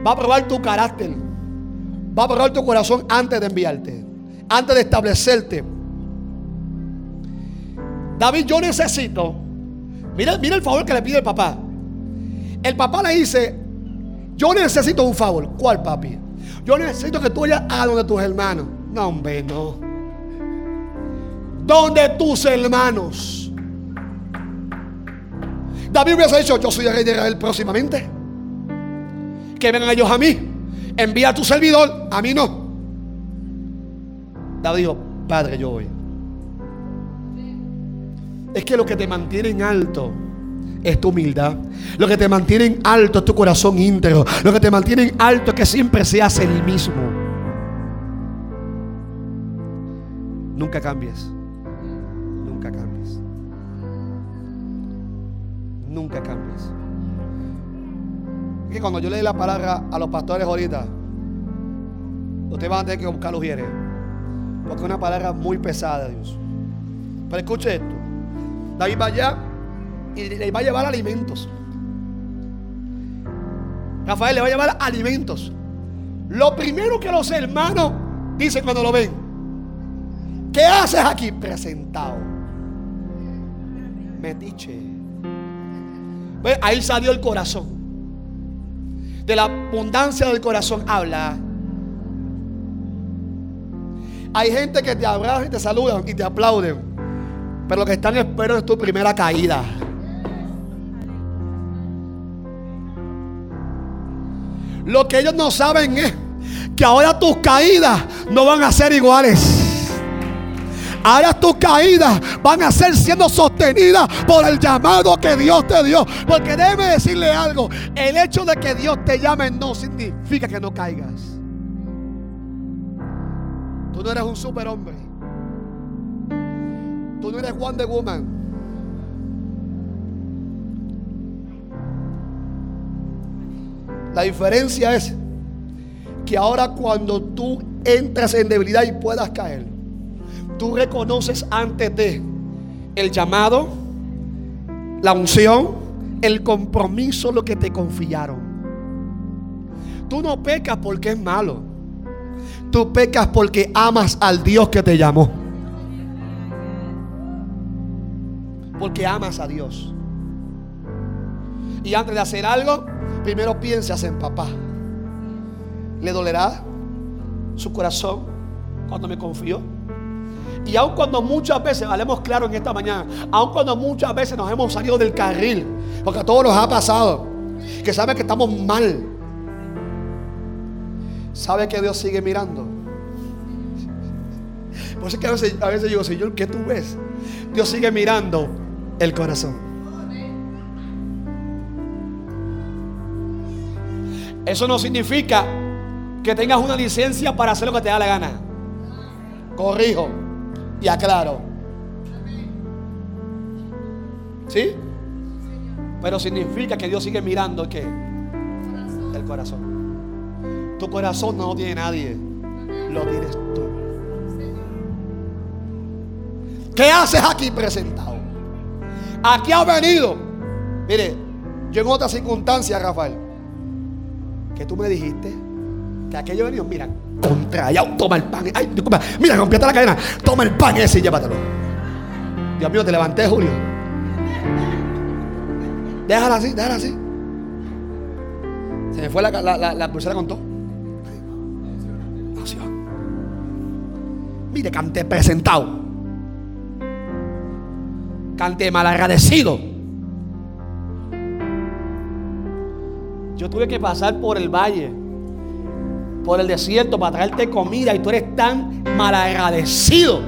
[SPEAKER 1] Va a probar tu carácter. Va a probar tu corazón antes de enviarte. Antes de establecerte. David, yo necesito. Mira, mira el favor que le pide el papá. El papá le dice: Yo necesito un favor. ¿Cuál, papi? Yo necesito que tú vayas a donde tus hermanos. No, hombre, no. Donde tus hermanos. David hubiese dicho: Yo soy el rey de Israel próximamente que vengan ellos a mí. Envía a tu servidor, a mí no. David dijo, Padre, yo voy. Es que lo que te mantiene en alto es tu humildad. Lo que te mantiene en alto es tu corazón íntegro. Lo que te mantiene en alto es que siempre seas el mismo. Nunca cambies. Nunca cambies. Nunca cambies que cuando yo leí la palabra a los pastores ahorita, ustedes van a tener que buscar los hieres. Porque es una palabra muy pesada Dios. Pero escuche esto. David va allá y le va a llevar alimentos. Rafael le va a llevar alimentos. Lo primero que los hermanos dicen cuando lo ven. ¿Qué haces aquí? Presentado. Metiche. Ahí salió el corazón de la abundancia del corazón habla. Hay gente que te abraza y te saludan y te aplauden. Pero lo que están esperando es tu primera caída. Lo que ellos no saben es que ahora tus caídas no van a ser iguales. Ahora tus caídas van a ser siendo sostenidas por el llamado que Dios te dio. Porque déjeme decirle algo. El hecho de que Dios te llame no significa que no caigas. Tú no eres un superhombre. Tú no eres Wonder Woman. La diferencia es que ahora cuando tú entras en debilidad y puedas caer, tú reconoces antes de el llamado, la unción, el compromiso, lo que te confiaron. Tú no pecas porque es malo. Tú pecas porque amas al Dios que te llamó. Porque amas a Dios. Y antes de hacer algo, primero piensas en papá. ¿Le dolerá su corazón cuando me confió? Y aun cuando muchas veces, hablemos claro en esta mañana, aun cuando muchas veces nos hemos salido del carril, porque a todos nos ha pasado, que sabe que estamos mal, sabe que Dios sigue mirando. Por eso es que a veces, a veces digo, Señor, ¿qué tú ves? Dios sigue mirando el corazón. Eso no significa que tengas una licencia para hacer lo que te da la gana. Corrijo y aclaro. ¿Sí? Pero significa que Dios sigue mirando ¿qué? El corazón. Tu corazón no lo tiene nadie. Lo tienes tú. ¿Qué haces aquí presentado? Aquí ha venido. Mire, yo en otra circunstancia, Rafael que tú me dijiste que aquello venido, mira, contra toma el pan. Ay, disculpa, mira, rompiste la cadena, toma el pan ese y llévatelo. Dios mío, te levanté, Julio. Déjala así, déjala así. Se me fue la, la, pulsera con todo. Mire, canté presentado. Canté mal agradecido. Yo tuve que pasar por el valle, por el desierto para traerte comida y tú eres tan malagradecido.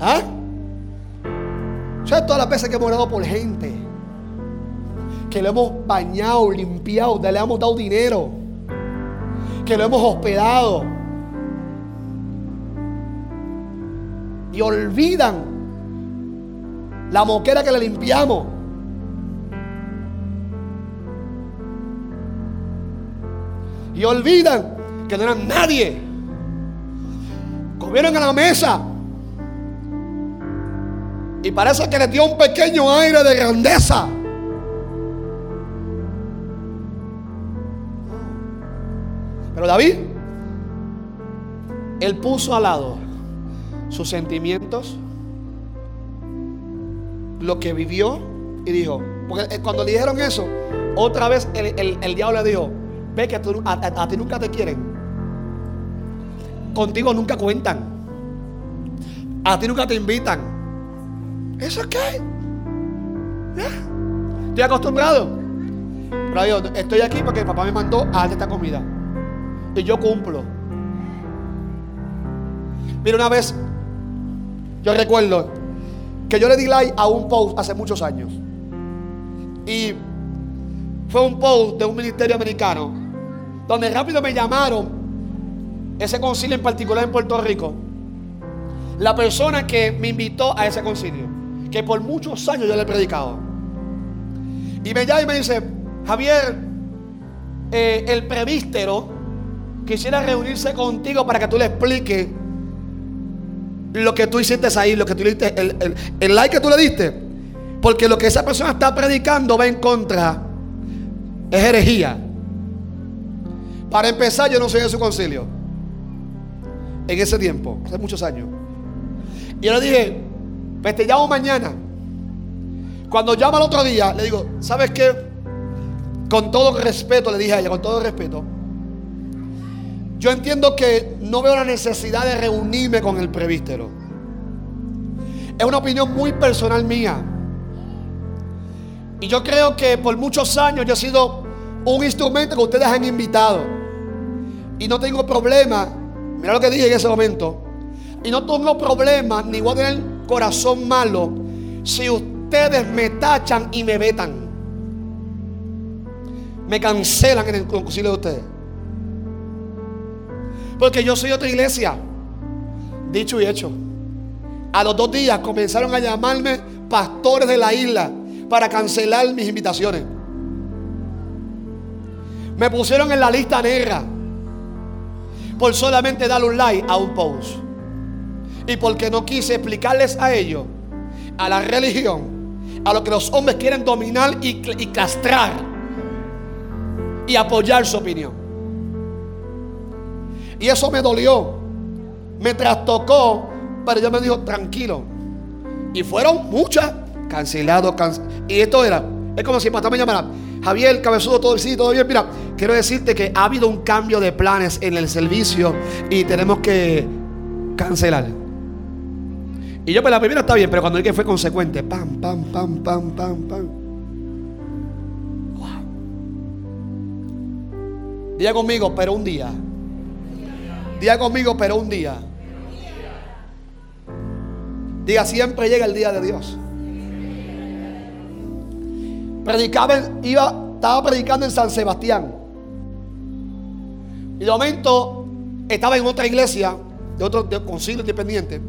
[SPEAKER 1] ¿Ah? ¿Sabes todas las veces que hemos orado por gente? Que lo hemos bañado, limpiado, le hemos dado dinero. Que lo hemos hospedado. Y olvidan la moquera que le limpiamos. Y olvidan que no eran nadie. Comieron a la mesa. Y parece que les dio un pequeño aire de grandeza. Pero David, él puso al lado sus sentimientos, lo que vivió y dijo, porque cuando le dijeron eso, otra vez el, el diablo le dijo, Ve que a, ti nunca te quieren. Contigo nunca cuentan. A ti nunca te invitan. ¿Eso es qué? ¿Eh? Estoy acostumbrado. Pero yo estoy aquí porque el papá me mandó a hacer esta comida. Y yo cumplo. Mira, una vez, yo recuerdo que yo le di like a un post hace muchos años. Y fue un post de un ministerio americano donde rápido me llamaron, ese concilio en particular en Puerto Rico, la persona que me invitó a ese concilio, que por muchos años yo le he predicado. Y me llama y me dice, Javier, eh, el prevístero quisiera reunirse contigo para que tú le expliques lo que tú hiciste ahí, lo que tú le diste, el, el like que tú le diste. Porque lo que esa persona está predicando va en contra, es herejía. Para empezar, yo no soy de su concilio. En ese tiempo, hace muchos años. Y yo le dije, pues te llamo mañana. Cuando llama el otro día, le digo, ¿sabes qué? Con todo respeto, le dije a ella, con todo respeto. Yo entiendo que no veo la necesidad de reunirme con el prevístero. Es una opinión muy personal mía. Y yo creo que por muchos años yo he sido un instrumento que ustedes han invitado. Y no tengo problema. Mira lo que dije en ese momento. Y no tengo problema ni voy a tener corazón malo si ustedes me tachan y me vetan. Me cancelan en el concilio de ustedes. Porque yo soy otra iglesia. Dicho y hecho. A los dos días comenzaron a llamarme pastores de la isla para cancelar mis invitaciones. Me pusieron en la lista negra por solamente darle un like a un post. Y porque no quise explicarles a ellos, a la religión, a lo que los hombres quieren dominar y, castrar y apoyar su opinión. Y eso me dolió, me trastocó, pero yo me dijo, tranquilo. Y fueron muchas, cancelado, Y esto era, es como si pastor me llamara, Javier, cabezudo, todo sí, todo bien. Mira, quiero decirte que ha habido un cambio de planes en el servicio y tenemos que cancelar. Y yo, pues la primera está bien, pero cuando el que fue consecuente, pam, pam, pam, pam, pam, pam. Diga conmigo, pero un día. Diga conmigo, pero un día. Diga, siempre llega el día de Dios. Predicaba, iba, estaba predicando en San Sebastián. Y de momento estaba en otra iglesia, de otro concilio independiente.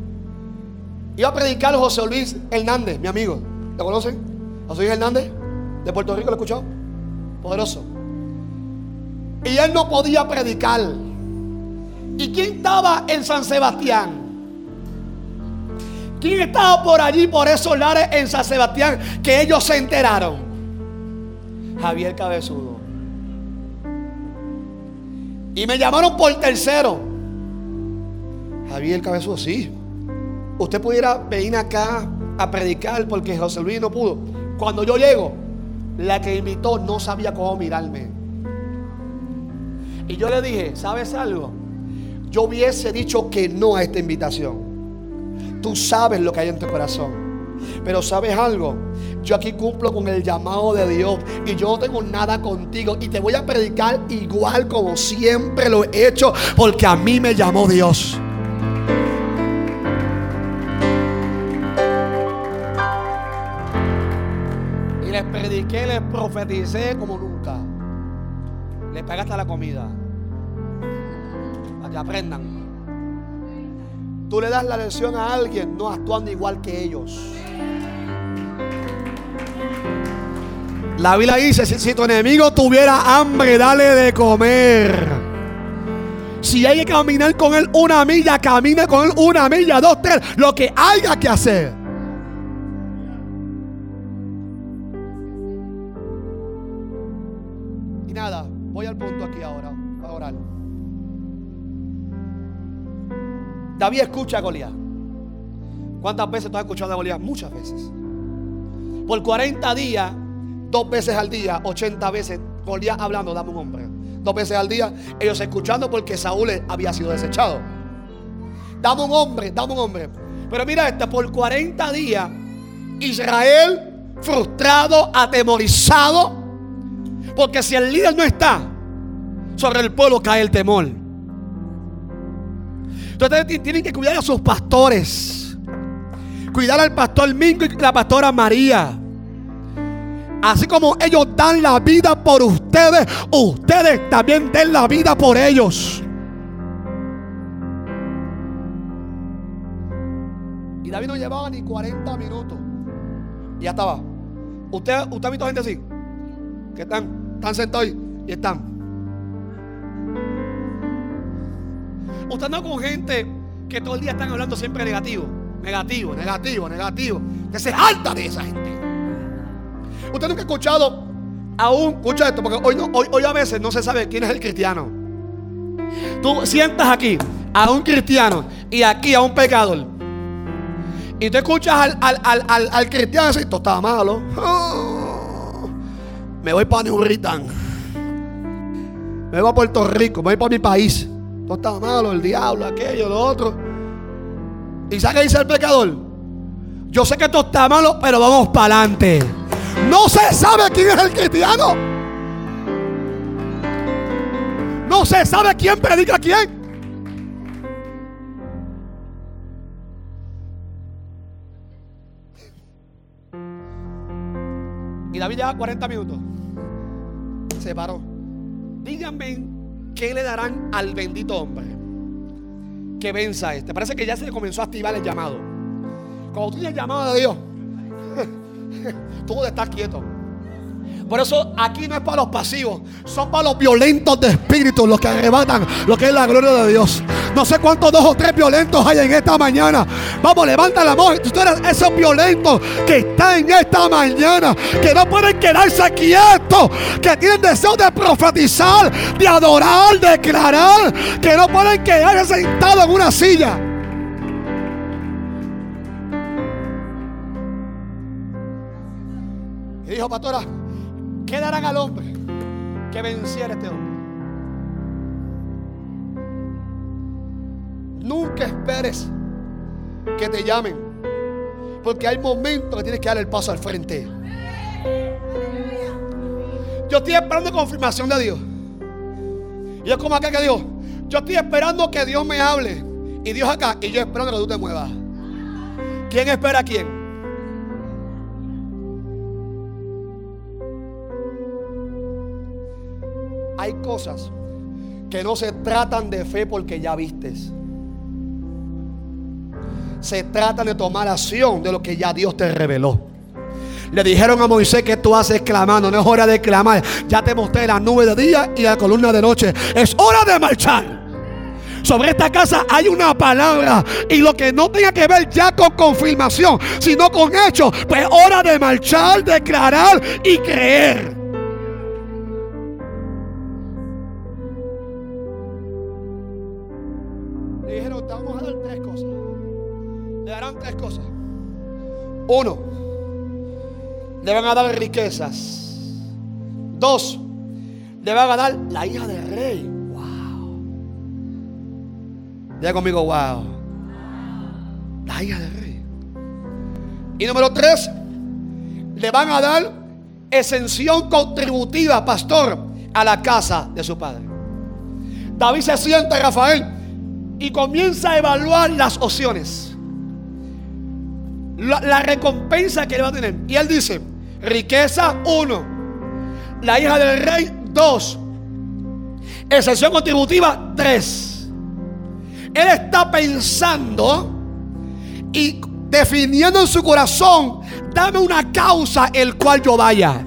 [SPEAKER 1] Iba a predicar José Luis Hernández, mi amigo. ¿Lo conocen? José Luis Hernández, de Puerto Rico, ¿lo he escuchado? Poderoso. Y él no podía predicar. ¿Y quién estaba en San Sebastián? ¿Quién estaba por allí, por esos lares en San Sebastián, que ellos se enteraron? Javier Cabezudo. Y me llamaron por tercero. Javier Cabezudo, sí. Usted pudiera venir acá a predicar porque José Luis no pudo. Cuando yo llego, la que invitó no sabía cómo mirarme. Y yo le dije, ¿sabes algo? Yo hubiese dicho que no a esta invitación. Tú sabes lo que hay en tu corazón. Pero sabes algo, yo aquí cumplo con el llamado de Dios y yo no tengo nada contigo y te voy a predicar igual como siempre lo he hecho porque a mí me llamó Dios. Y les prediqué, les profeticé como nunca. Les pagué hasta la comida. Para que aprendan. Tú le das la lección a alguien no actuando igual que ellos. La Biblia dice, si, tu enemigo tuviera hambre, dale de comer. Si hay que caminar con él una milla, camina con él una milla, dos, tres, lo que haya que hacer. Y nada, voy al punto aquí ahora, para orar. David escucha a Goliat. ¿Cuántas veces tú has escuchado a Goliat? Muchas veces. Por 40 días, dos veces al día, 80 veces, Goliat hablando, dame un hombre. Dos veces al día, ellos escuchando porque Saúl había sido desechado. Dame un hombre, dame un hombre. Pero mira esto, por 40 días, Israel frustrado, atemorizado, porque si el líder no está, sobre el pueblo cae el temor. Entonces tienen que cuidar a sus pastores. Cuidar al pastor Mingo y la pastora María. Así como ellos dan la vida por ustedes, ustedes también den la vida por ellos. Y David no llevaba ni 40 minutos. Y ya estaba. ¿Usted, usted ha visto gente así? Que están, están sentados y están. Usted anda con gente que todo el día están hablando siempre negativo, negativo, negativo, negativo. Que se alta de esa gente. Usted nunca ha escuchado aún, escucha esto, porque hoy, hoy, a veces no se sabe quién es el cristiano. Tú sientas aquí a un cristiano y aquí a un pecador. Y tú escuchas al, al, cristiano decir, esto está malo. me voy para New Me voy a Puerto Rico, me voy para mi país. Todo está malo, el diablo, aquello, lo otro. ¿Y sabe qué dice el pecador? Yo sé que esto está malo, pero vamos para adelante. No se sabe quién es el cristiano. No se sabe quién predica a quién. Y David lleva 40 minutos. Se paró. Díganme qué le darán al bendito hombre que venza este. Parece que ya se le comenzó a activar el llamado. Cuando tú tienes el llamado de Dios, tú estás quieto. Por eso aquí no es para los pasivos, son para los violentos de espíritu, los que arrebatan lo que es la gloria de Dios. No sé cuántos dos o tres violentos hay en esta mañana. Vamos, levanta la mano. Tú eres esos violentos que están en esta mañana, que no pueden quedarse quietos, que tienen deseo de profetizar, de adorar, de declarar, que no pueden quedarse sentados en una silla. Dijo, pastora, ¿Qué darán al hombre que venciera este hombre? Nunca esperes que te llamen. Porque hay momentos que tienes que dar el paso al frente. Yo estoy esperando confirmación de Dios. Y es como acá que Dios. Yo estoy esperando que Dios me hable. Y Dios acá. Y yo esperando que tú te muevas. ¿Quién espera a quién? Cosas que no se tratan de fe porque ya vistes. Se trata de tomar acción de lo que ya Dios te reveló. Le dijeron a Moisés que tú haces clamando. No es hora de clamar. Ya te mostré la nube de día y la columna de noche. Es hora de marchar. Sobre esta casa hay una palabra. Y lo que no tenga que ver ya con confirmación, sino con hechos. Pues hora de marchar, declarar y creer. Uno, le van a dar riquezas. Dos, le van a dar la hija del rey. Wow. Diga conmigo, wow. La hija del rey. Y número tres, le van a dar exención contributiva, pastor, a la casa de su padre. David se sienta, Rafael, y comienza a evaluar las opciones la, recompensa que le va a tener. Y él dice, riqueza uno, la hija del rey dos, excepción contributiva tres. Él está pensando y definiendo en su corazón, dame una causa el cual yo vaya.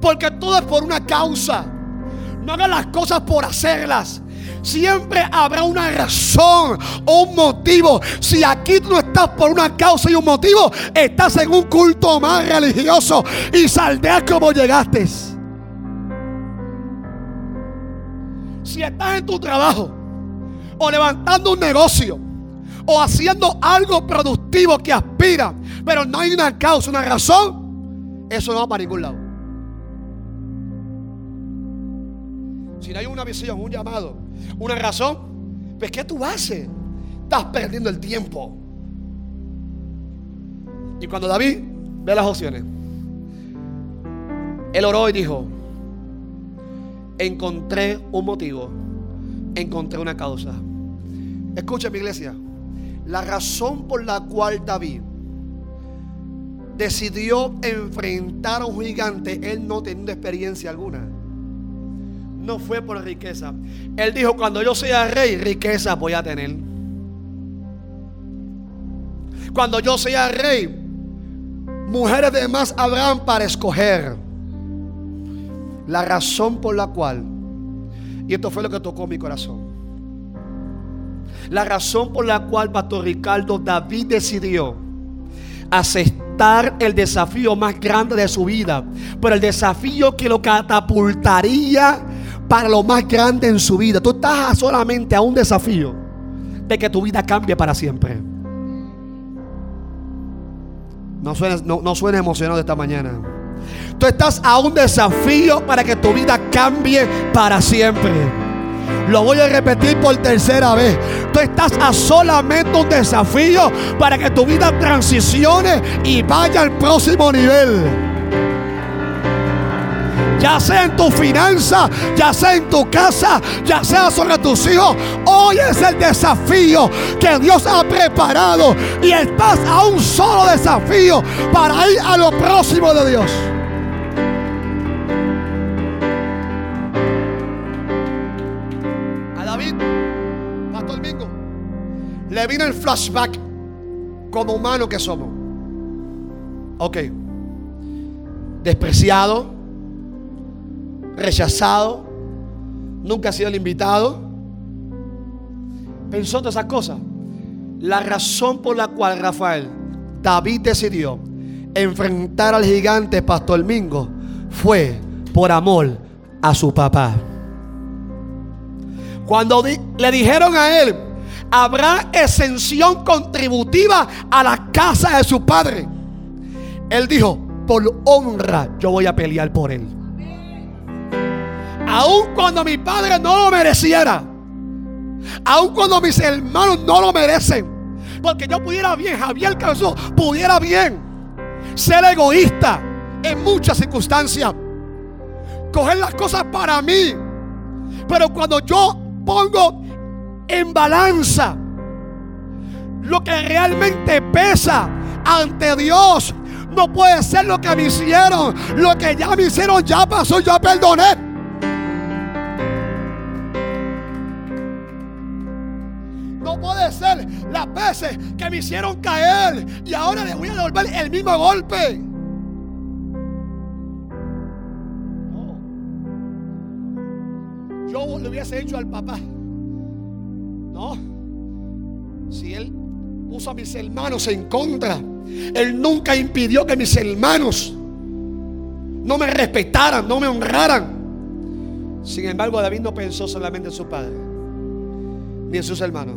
[SPEAKER 1] Porque todo es por una causa. No hagas las cosas por hacerlas. Siempre habrá una razón o un motivo. Si aquí no estás por una causa y un motivo, estás en un culto más religioso y saldrás como llegaste. Si estás en tu trabajo o levantando un negocio o haciendo algo productivo que aspira, pero no hay una causa, una razón, eso no va para ningún lado. Hay una visión, un llamado, una razón, pues ¿qué tú haces? Estás perdiendo el tiempo. Y cuando David ve las opciones, él oró y dijo, encontré un motivo, encontré una causa. Escucha mi iglesia, la razón por la cual David decidió enfrentar a un gigante, él no teniendo experiencia alguna no fue por riqueza. Él dijo, cuando yo sea rey, riqueza voy a tener. Cuando yo sea rey, mujeres de más habrán para escoger. La razón por la cual, y esto fue lo que tocó mi corazón. La razón por la cual Pastor Ricardo David decidió aceptar el desafío más grande de su vida, pero el desafío que lo catapultaría para lo más grande en su vida. Tú estás solamente a un desafío de que tu vida cambie para siempre. No suena, no, no emocionado esta mañana. Tú estás a un desafío para que tu vida cambie para siempre. Lo voy a repetir por tercera vez. Tú estás a solamente un desafío para que tu vida transicione y vaya al próximo nivel ya sea en tu finanza, ya sea en tu casa, ya sea sobre tus hijos. Hoy es el desafío que Dios ha preparado y estás a un solo desafío para ir a lo próximo de Dios. A David, Pastor Mingo, le vino el flashback como humano que somos. Ok. Despreciado rechazado, nunca ha sido el invitado. Pensó todas esas cosas. La razón por la cual Rafael, David decidió enfrentar al gigante Pastor Mingo fue por amor a su papá. Cuando le dijeron a él, habrá exención contributiva a la casa de su padre. Él dijo, por honra yo voy a pelear por él aun cuando mi padre no lo mereciera, aun cuando mis hermanos no lo merecen, porque yo pudiera bien, Javier Cabezón, pudiera bien ser egoísta en muchas circunstancias, coger las cosas para mí, pero cuando yo pongo en balanza lo que realmente pesa ante Dios, no puede ser lo que me hicieron. Lo que ya me hicieron ya pasó, ya perdoné. Puede ser las veces que me hicieron caer y ahora le voy a devolver el mismo golpe. No. Yo le hubiese hecho al papá. No. Si él puso a mis hermanos en contra, él nunca impidió que mis hermanos no me respetaran, no me honraran. Sin embargo, David no pensó solamente en su padre, ni en sus hermanos.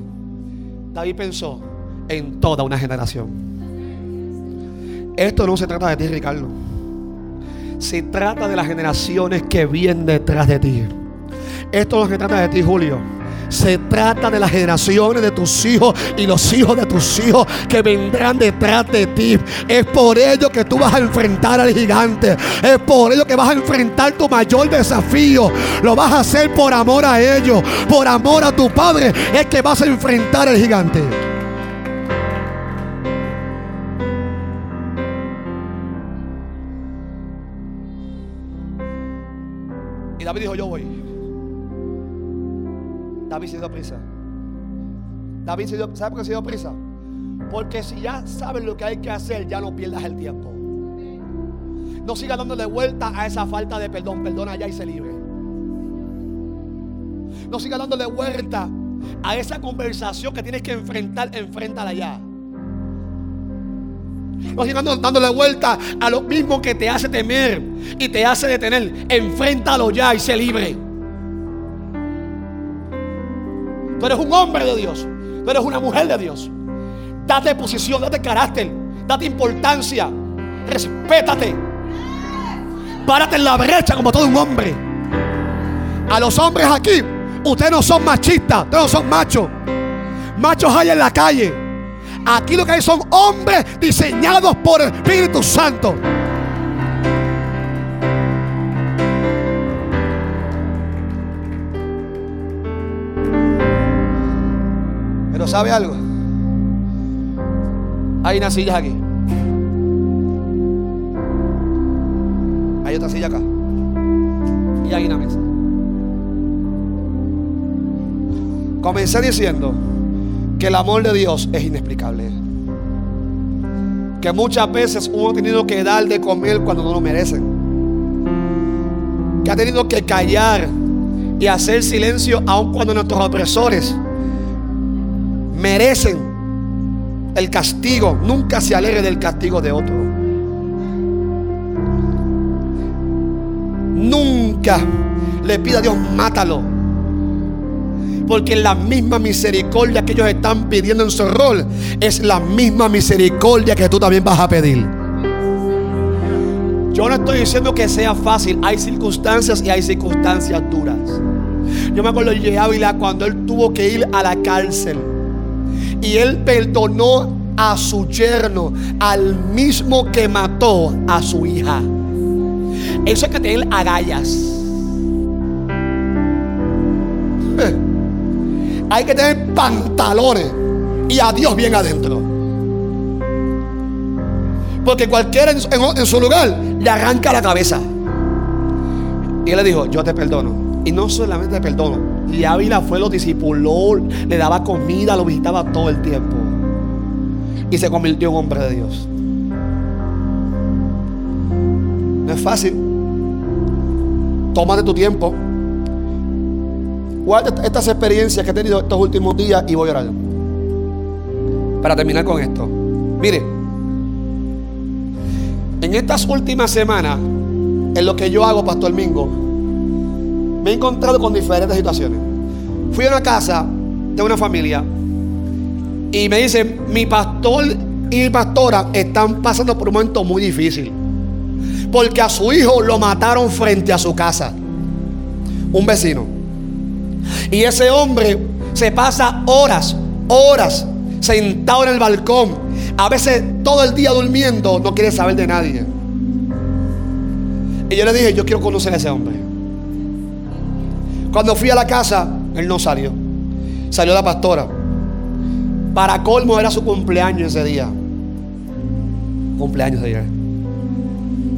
[SPEAKER 1] David pensó en toda una generación. Esto no se trata de ti, Ricardo. Se trata de las generaciones que vienen detrás de ti. Esto no se trata de ti, Julio. Se trata de las generaciones de tus hijos y los hijos de tus hijos que vendrán detrás de ti. Es por ello que tú vas a enfrentar al gigante. Es por ello que vas a enfrentar tu mayor desafío. Lo vas a hacer por amor a ellos. Por amor a tu padre. Es que vas a enfrentar al gigante. Y David dijo, yo voy. David se dio prisa. David se dio, ¿sabe por qué se dio prisa? Porque si ya sabes lo que hay que hacer, ya no pierdas el tiempo. No sigas dándole vuelta a esa falta de perdón. Perdona ya y se libre. No sigas dándole vuelta a esa conversación que tienes que enfrentar. Enfréntala ya. No sigas dándole vuelta a lo mismo que te hace temer y te hace detener. Enfréntalo ya y se libre. Tú eres un hombre de Dios. Tú eres una mujer de Dios. Date posición, date carácter, date importancia. Respétate. Párate en la brecha como todo un hombre. A los hombres aquí, ustedes no son machistas, ustedes no son machos. Machos hay en la calle. Aquí lo que hay son hombres diseñados por el Espíritu Santo. ¿Sabe algo? Hay unas sillas aquí. Hay otra silla acá. Y hay una mesa. Comencé diciendo que el amor de Dios es inexplicable. Que muchas veces uno ha tenido que dar de comer cuando no lo merecen. Que ha tenido que callar y hacer silencio aun cuando nuestros opresores merecen el castigo. Nunca se alegre del castigo de otro. Nunca le pida a Dios, mátalo. Porque la misma misericordia que ellos están pidiendo en su rol es la misma misericordia que tú también vas a pedir. Yo no estoy diciendo que sea fácil. Hay circunstancias y hay circunstancias duras. Yo me acuerdo de Ávila cuando él tuvo que ir a la cárcel. Y él perdonó a su yerno, al mismo que mató a su hija. Eso es que tener agallas. Eh, hay que tener pantalones y a Dios bien adentro. Porque cualquiera en, su lugar le arranca la cabeza. Y él le dijo, yo te perdono. Y no solamente te perdono. Y Ávila fue, lo discipuló, le daba comida, lo visitaba todo el tiempo. Y se convirtió en hombre de Dios. No es fácil. Tómate tu tiempo. Guarda estas experiencias que he tenido estos últimos días y voy a orar. Para terminar con esto. Mire, en estas últimas semanas, en lo que yo hago, Pastor Mingo, me he encontrado con diferentes situaciones. Fui a una casa de una familia y me dicen, mi pastor y mi pastora están pasando por un momento muy difícil. Porque a su hijo lo mataron frente a su casa. Un vecino. Y ese hombre se pasa horas, horas sentado en el balcón. A veces todo el día durmiendo, no quiere saber de nadie. Y yo le dije, yo quiero conocer a ese hombre. Cuando fui a la casa, él no salió. Salió la pastora. Para colmo era su cumpleaños ese día. Cumpleaños de ayer.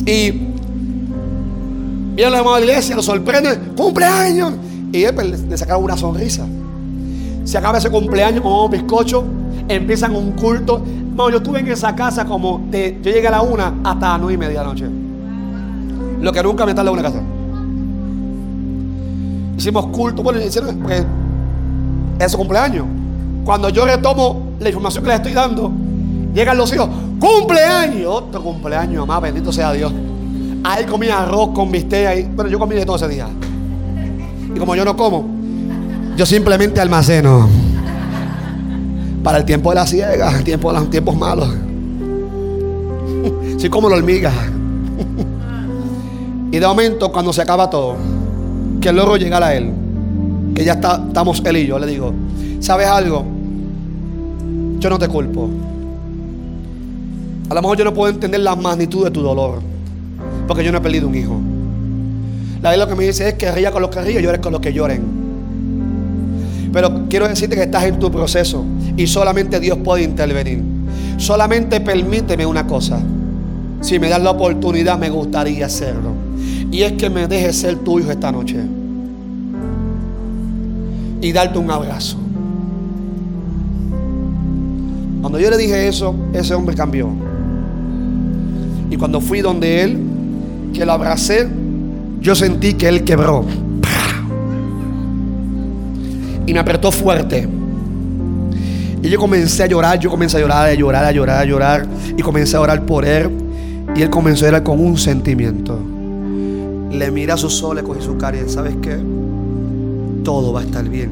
[SPEAKER 1] Y viene la la iglesia, lo sorprende. ¡Cumpleaños! Y él pues, le sacaba una sonrisa. Se acaba ese cumpleaños con un bizcocho. Empiezan un culto. Bueno, yo estuve en esa casa como de, yo llegué a la una hasta las nueve y media de la noche. Lo que nunca me tardé en una casa. Hicimos culto. Bueno, hicieron es su cumpleaños. Cuando yo retomo la información que les estoy dando, llegan los hijos. ¡Cumpleaños! Otro cumpleaños, mamá, bendito sea Dios. Ahí comía arroz con bistec ahí. Bueno, yo comí de todo ese día. Y como yo no como, yo simplemente almaceno. Para el tiempo de la ciega, el tiempo de los tiempos malos. Soy como la hormiga. Y de momento, cuando se acaba todo, que logro llega a él, que ya está, estamos él y yo, le digo, ¿sabes algo? Yo no te culpo. A lo mejor yo no puedo entender la magnitud de tu dolor, porque yo no he perdido un hijo. La Biblia lo que me dice es que ría con los que ríen llores con los que lloren. Pero quiero decirte que estás en tu proceso y solamente Dios puede intervenir. Solamente permíteme una cosa. Si me das la oportunidad, me gustaría hacerlo. Y es que me dejes ser tu hijo esta noche. Y darte un abrazo. Cuando yo le dije eso, ese hombre cambió. Y cuando fui donde él, que lo abracé, yo sentí que él quebró. Y me apretó fuerte. Y yo comencé a llorar, yo comencé a llorar, a llorar, a llorar, a llorar. Y comencé a orar por él. Y él comenzó a llorar con un sentimiento. Le mira a ojos, le cogí su cara y ¿sabes qué? Todo va a estar bien.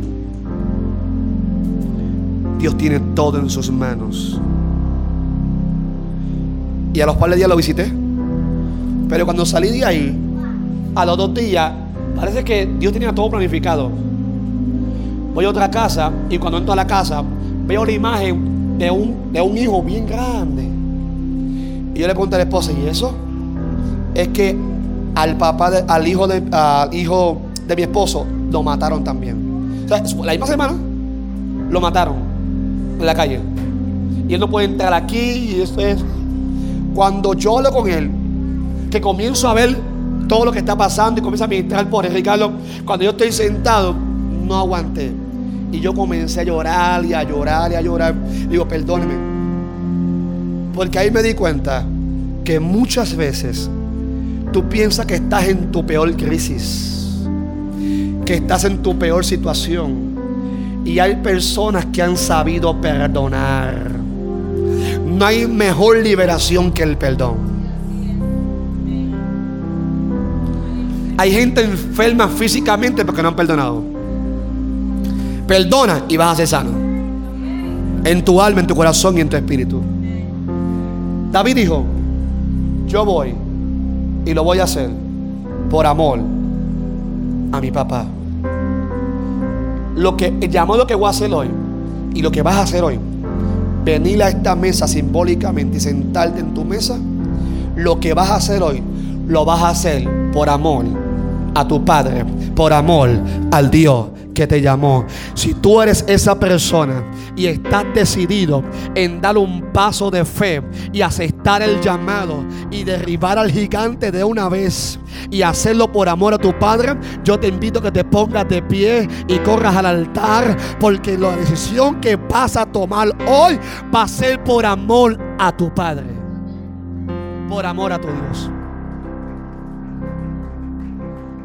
[SPEAKER 1] Dios tiene todo en sus manos. Y a los cuales días lo visité. Pero cuando salí de ahí, a los dos días, parece que Dios tenía todo planificado. Voy a otra casa y cuando entro a la casa veo la imagen de un, de un hijo bien grande. Y yo le pregunto a la esposa, ¿y eso? Es que al papá, al hijo de, hijo de mi esposo, lo mataron también. O sea, la misma semana lo mataron en la calle. Y él no puede entrar aquí y eso es. Cuando yo hablo con él, que comienzo a ver todo lo que está pasando y comienza a ministrar por Ricardo. Cuando yo estoy sentado, no aguanté. Y yo comencé a llorar y a llorar y a llorar. Digo, perdóneme. Porque ahí me di cuenta que muchas veces tú piensas que estás en tu peor crisis, que estás en tu peor situación. Y hay personas que han sabido perdonar. No hay mejor liberación que el perdón. Hay gente enferma físicamente porque no han perdonado. Perdona y vas a ser sano. En tu alma, en tu corazón y en tu espíritu. David dijo, yo voy Y lo voy a hacer por amor a mi papá. Lo que llamó lo que voy a hacer hoy y lo que vas a hacer hoy, venir a esta mesa simbólicamente y sentarte en tu mesa, lo que vas a hacer hoy, lo vas a hacer por amor a tu Padre, por amor al Dios que te llamó. Si tú eres esa persona y estás decidido en dar un paso de fe y aceptar el llamado y derribar al gigante de una vez y hacerlo por amor a tu Padre, yo te invito que te pongas de pie y corras al altar porque la decisión que vas a tomar hoy va a ser por amor a tu Padre, por amor a tu Dios.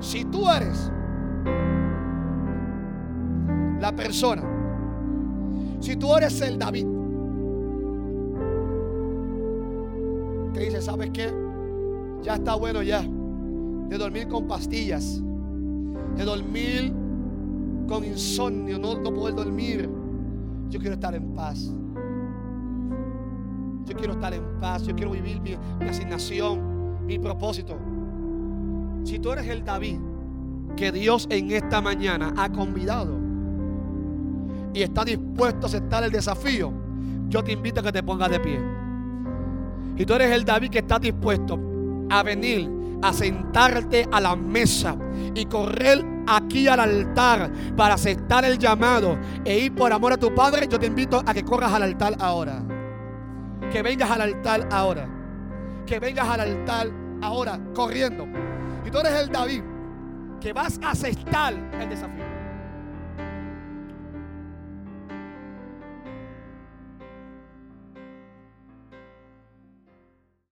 [SPEAKER 1] Si tú eres la persona, si tú eres el David, que dice, ¿sabes qué? Ya está bueno ya de dormir con pastillas, de dormir con insomnio, no, no poder dormir. Yo quiero estar en paz. Yo quiero estar en paz. Yo quiero vivir mi, mi asignación, mi propósito. Si tú eres el David que Dios en esta mañana ha convidado y está dispuesto a aceptar el desafío, yo te invito a que te pongas de pie. Y tú eres el David que está dispuesto a venir, a sentarte a la mesa y correr aquí al altar para aceptar el llamado e ir por amor a tu Padre, yo te invito a que corras al altar ahora. Que vengas al altar ahora. Que vengas al altar ahora, corriendo. Y tú eres el David que vas a aceptar el desafío.